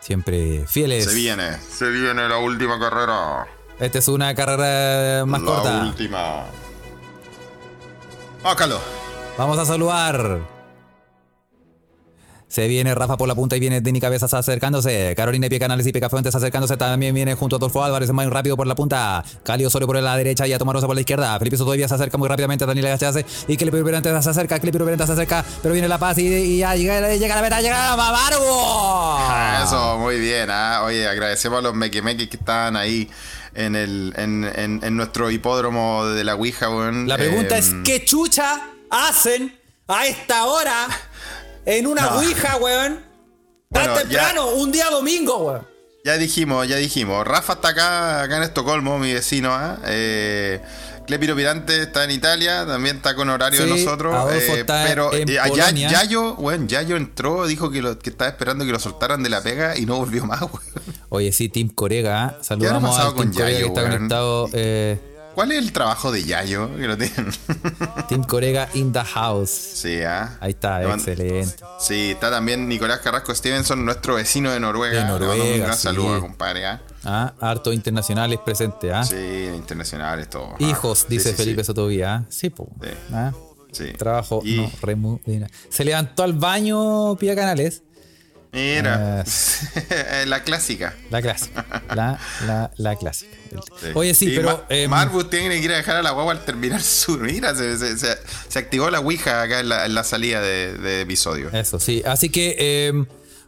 B: siempre fieles.
A: se viene, se viene la última carrera.
B: Esta es una carrera más
A: la
B: corta.
A: última. Vamos, Carlos.
B: Vamos a saludar. Se viene Rafa por la punta y viene Denny Cabezas acercándose. Carolina Pie Canales y Pica Fuentes acercándose. También viene junto a Adolfo Álvarez, muy rápido por la punta. Cali Osorio por la derecha y a Tomarosa por la izquierda. Felipe Soto se acerca muy rápidamente. Daniel Gachase y Clipper Berente se acerca. Clipper Berente se acerca. Pero viene La Paz y, y ya llega, llega la meta. Llega.
A: Ah, Eso, muy bien. ah. Oye, agradecemos a los mequimequis que estaban ahí en, el, en, en- en nuestro hipódromo de la Ouija, weón.
B: La pregunta
A: Em,
B: es: ¿qué chucha hacen a esta hora en una
A: No.
B: ouija, weón? Tan
A: Bueno, ya-
B: temprano, un día domingo, weón.
A: Ya dijimos, ya dijimos. Rafa está acá, acá en Estocolmo, mi vecino. ¿ah? Eh, Clepiro Pirante está en Italia, también está con horario de nosotros. Eh, pero eh, allá. Yayo, bueno, Yayo entró, dijo que, lo, que estaba esperando que lo soltaran de la pega y no volvió más, weón.
B: Oye, sí, Tim Corega. ¿eh? Saludamos a Tim Corega
A: Yayo,
B: que está
A: weón?
B: conectado. eh,
A: ¿Cuál es el trabajo de Yayo? Que lo tienen.
B: Tim Corega in the house.
A: sí, ¿ah?
B: Ahí está, excelente.
A: Sí, está también Nicolás Carrasco Stevenson, nuestro vecino de Noruega.
B: De Noruega,
A: Un gran
B: sí.
A: saludo, compadre. ¿ah?
B: Ah, harto internacionales presentes, ¿ah?
A: Sí, internacionales, todo. ah.
B: Hijos, dice
A: sí,
B: Felipe. Sotovía. ¿ah? Sí, po.
A: Sí.
B: Ah,
A: Sí.
B: Trabajo,
A: Y-
B: no, remuda. Se levantó al baño, Pía Canales.
A: Mira,
B: Ah,
A: la clásica.
B: La clásica. La, la, la clásica.
A: Sí.
B: Oye, sí,
A: Y
B: pero.
A: Ma-
B: em,
A: Marvus tiene que ir a dejar a la guagua al terminar su. Mira, se, se- se- se activó la Ouija acá en la, en la salida de, de episodio.
B: Eso, sí. Así que eh,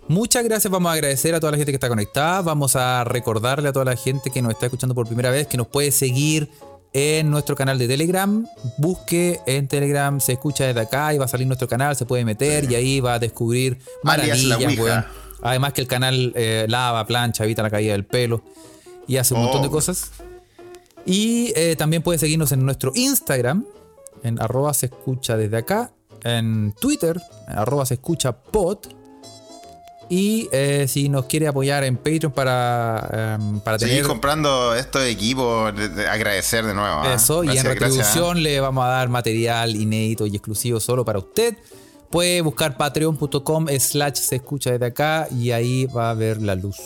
B: muchas gracias. Vamos a agradecer a toda la gente que está conectada. Vamos a recordarle a toda la gente que nos está escuchando por primera vez que nos puede seguir en nuestro canal de Telegram. Busque en Telegram, se escucha desde acá y va a salir nuestro canal, se puede meter y ahí va a descubrir maravillas, weón. Además que el canal eh, lava, plancha, evita la caída del pelo y hace un
A: Oh.
B: montón de cosas. Y eh, también puede seguirnos en nuestro Instagram, en arroba se escucha desde acá, en Twitter, en arroba se escucha pod. Y eh, si nos quiere apoyar en Patreon para, em, para
A: Seguir
B: tener
A: comprando estos equipos, de- de- agradecer de nuevo. ¿ah?
B: eso, y en
A: gracias,
B: retribución le vamos a dar material inédito y exclusivo solo para usted. Puede buscar patreon.com slash se escucha desde acá y ahí va a ver la luz.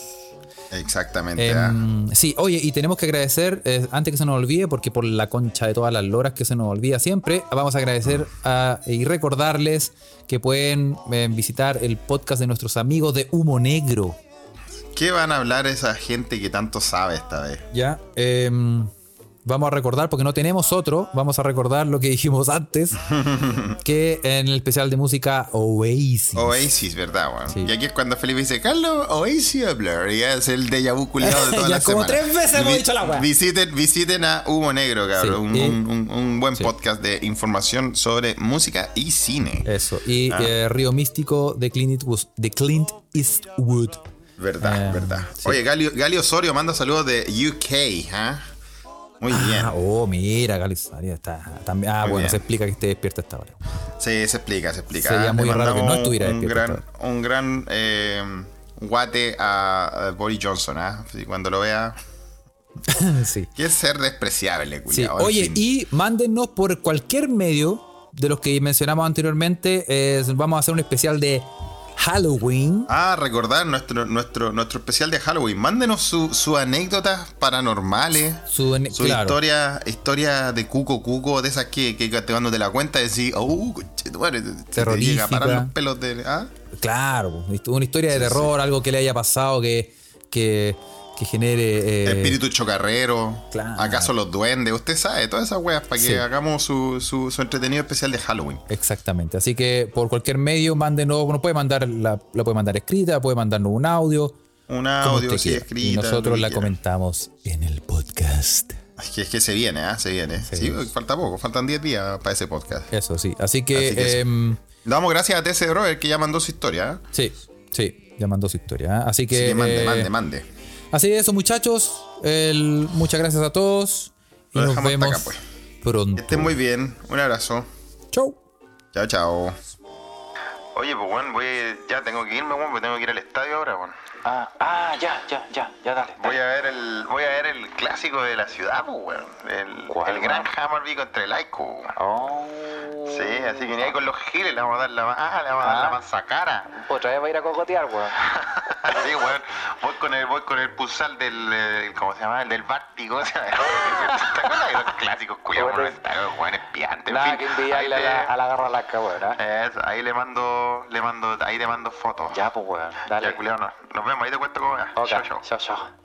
A: ¿Ah? Exactamente. ¿ah?
B: Em, sí, oye, y tenemos que agradecer, eh, antes que se nos olvide, porque por la concha de todas las loras que se nos olvida siempre, vamos a agradecer a- y recordarles que pueden eh, visitar el podcast de nuestros amigos de Humo Negro.
A: ¿Qué van a hablar esa gente que tanto sabe esta vez?
B: Ya, em, vamos a recordar, porque no tenemos otro, vamos a recordar lo que dijimos antes, que en el especial de música Oasis.
A: Oasis, ¿verdad, weón?
B: Sí.
A: Y aquí es cuando Felipe dice, Carlos, Oasis hablar. Y es el déjà vu culiado de toda
B: Ya
A: la
B: como
A: semana.
B: tres veces hemos dicho la weá.
A: Visiten, visiten a Humo Negro, cabrón.
B: Sí,
A: un, buen
B: sí.
A: podcast de información sobre música y cine.
B: Eso, y
A: Ah.
B: eh, Río Místico de Clint Eastwood. De Clint Eastwood.
A: Verdad,
B: Eh,
A: verdad. Oye, Gali, Gali Osorio manda saludos de UK, ¿ah? Muy bien.
B: Ah, oh, mira, Galizaria está también. Ah,
A: Muy
B: bueno,
A: bien.
B: se explica que esté despierto hasta ahora.
A: Sí, se explica, se explica.
B: Sería
A: Le
B: muy raro que no estuviera
A: un
B: despierto
A: gran, un gran eh, guate a, a Boris Johnson, ¿ah? Sí, Cuando lo vea.
B: sí.
A: Que ser despreciable,
B: Sí,
A: culiao. en
B: Oye,
A: fin.
B: y mándennos por cualquier medio de los que mencionamos anteriormente. eh, vamos a hacer un especial de Halloween.
A: Ah, recordar nuestro, nuestro, nuestro especial de Halloween. Mándenos sus su anécdotas paranormales.
B: Su,
A: Su
B: claro.
A: historia, historia de cuco cuco, de esas que, que te van de la cuenta y decís, oh, conchetumare, se te llega a parar los pelos de. ¿ah?
B: Claro, una historia de terror, algo que le haya pasado que, que, que genere. eh,
A: Espíritu chocarrero.
B: claro.
A: ¿Acaso los duendes? Usted sabe, todas esas weas para que
B: Sí.
A: hagamos su, su, su entretenido especial de Halloween.
B: Exactamente. Así que por cualquier medio, mándenos. Nos puede mandar, la, la puede mandar escrita, puede mandarnos un audio.
A: Un audio, sí, escrita.
B: Y nosotros la
A: quiera.
B: comentamos en el podcast.
A: Es que, es que se viene, ¿ah? Se viene. Sí, falta poco, faltan 10 días para ese podcast.
B: Eso sí. Así que,
A: Así que eso.
B: em,
A: Damos gracias a TC Robert que ya mandó su historia. ¿ah?
B: sí, sí, ya mandó su historia. ¿eh? Así que.
A: Así que mande,
B: eh,
A: mande, mande.
B: Así es, eso, muchachos. El- muchas gracias a todos. Y
A: Lo
B: nos vemos
A: acá, pues.
B: pronto.
A: Que estén muy bien. Un abrazo.
B: Chau.
A: Chao, chao. Oye, pues, bueno, voy, ya tengo que irme, bueno, porque tengo que ir al estadio ahora, bueno.
C: Ah, ah, ya, ya, ya, ya, dale.
A: Voy a ver el, voy a ver el clásico de la ciudad, pues, weón. El,
C: ¿Cuál,
A: el gran
C: weón?
A: Hammarby contra el weón.
C: Oh.
A: Sí, así que ni ahí con los giles le vamos a dar la, ah, le vamos a dar la
C: Ah.
A: manzacara.
C: Otra vez va a ir a cocotear, weón.
A: Sí, weón. Voy con el, voy con el pulsar del, eh, ¿cómo se llama? El del Bártico. ¿Te acuerdas de los clásicos culiados weón, espiantes? En fin,
C: que a
A: ahí
C: la,
A: le-
C: a la garra lasca, weón. ¿eh?
A: Eso, ahí le mando, le mando, ahí le mando fotos.
C: Ya, pues, weón.
A: Ya,
C: Dale.
A: culiao, no. nos vemos, ahí te cuento cómo va.
C: Ok,
A: Chao, chao.
C: chao, chao.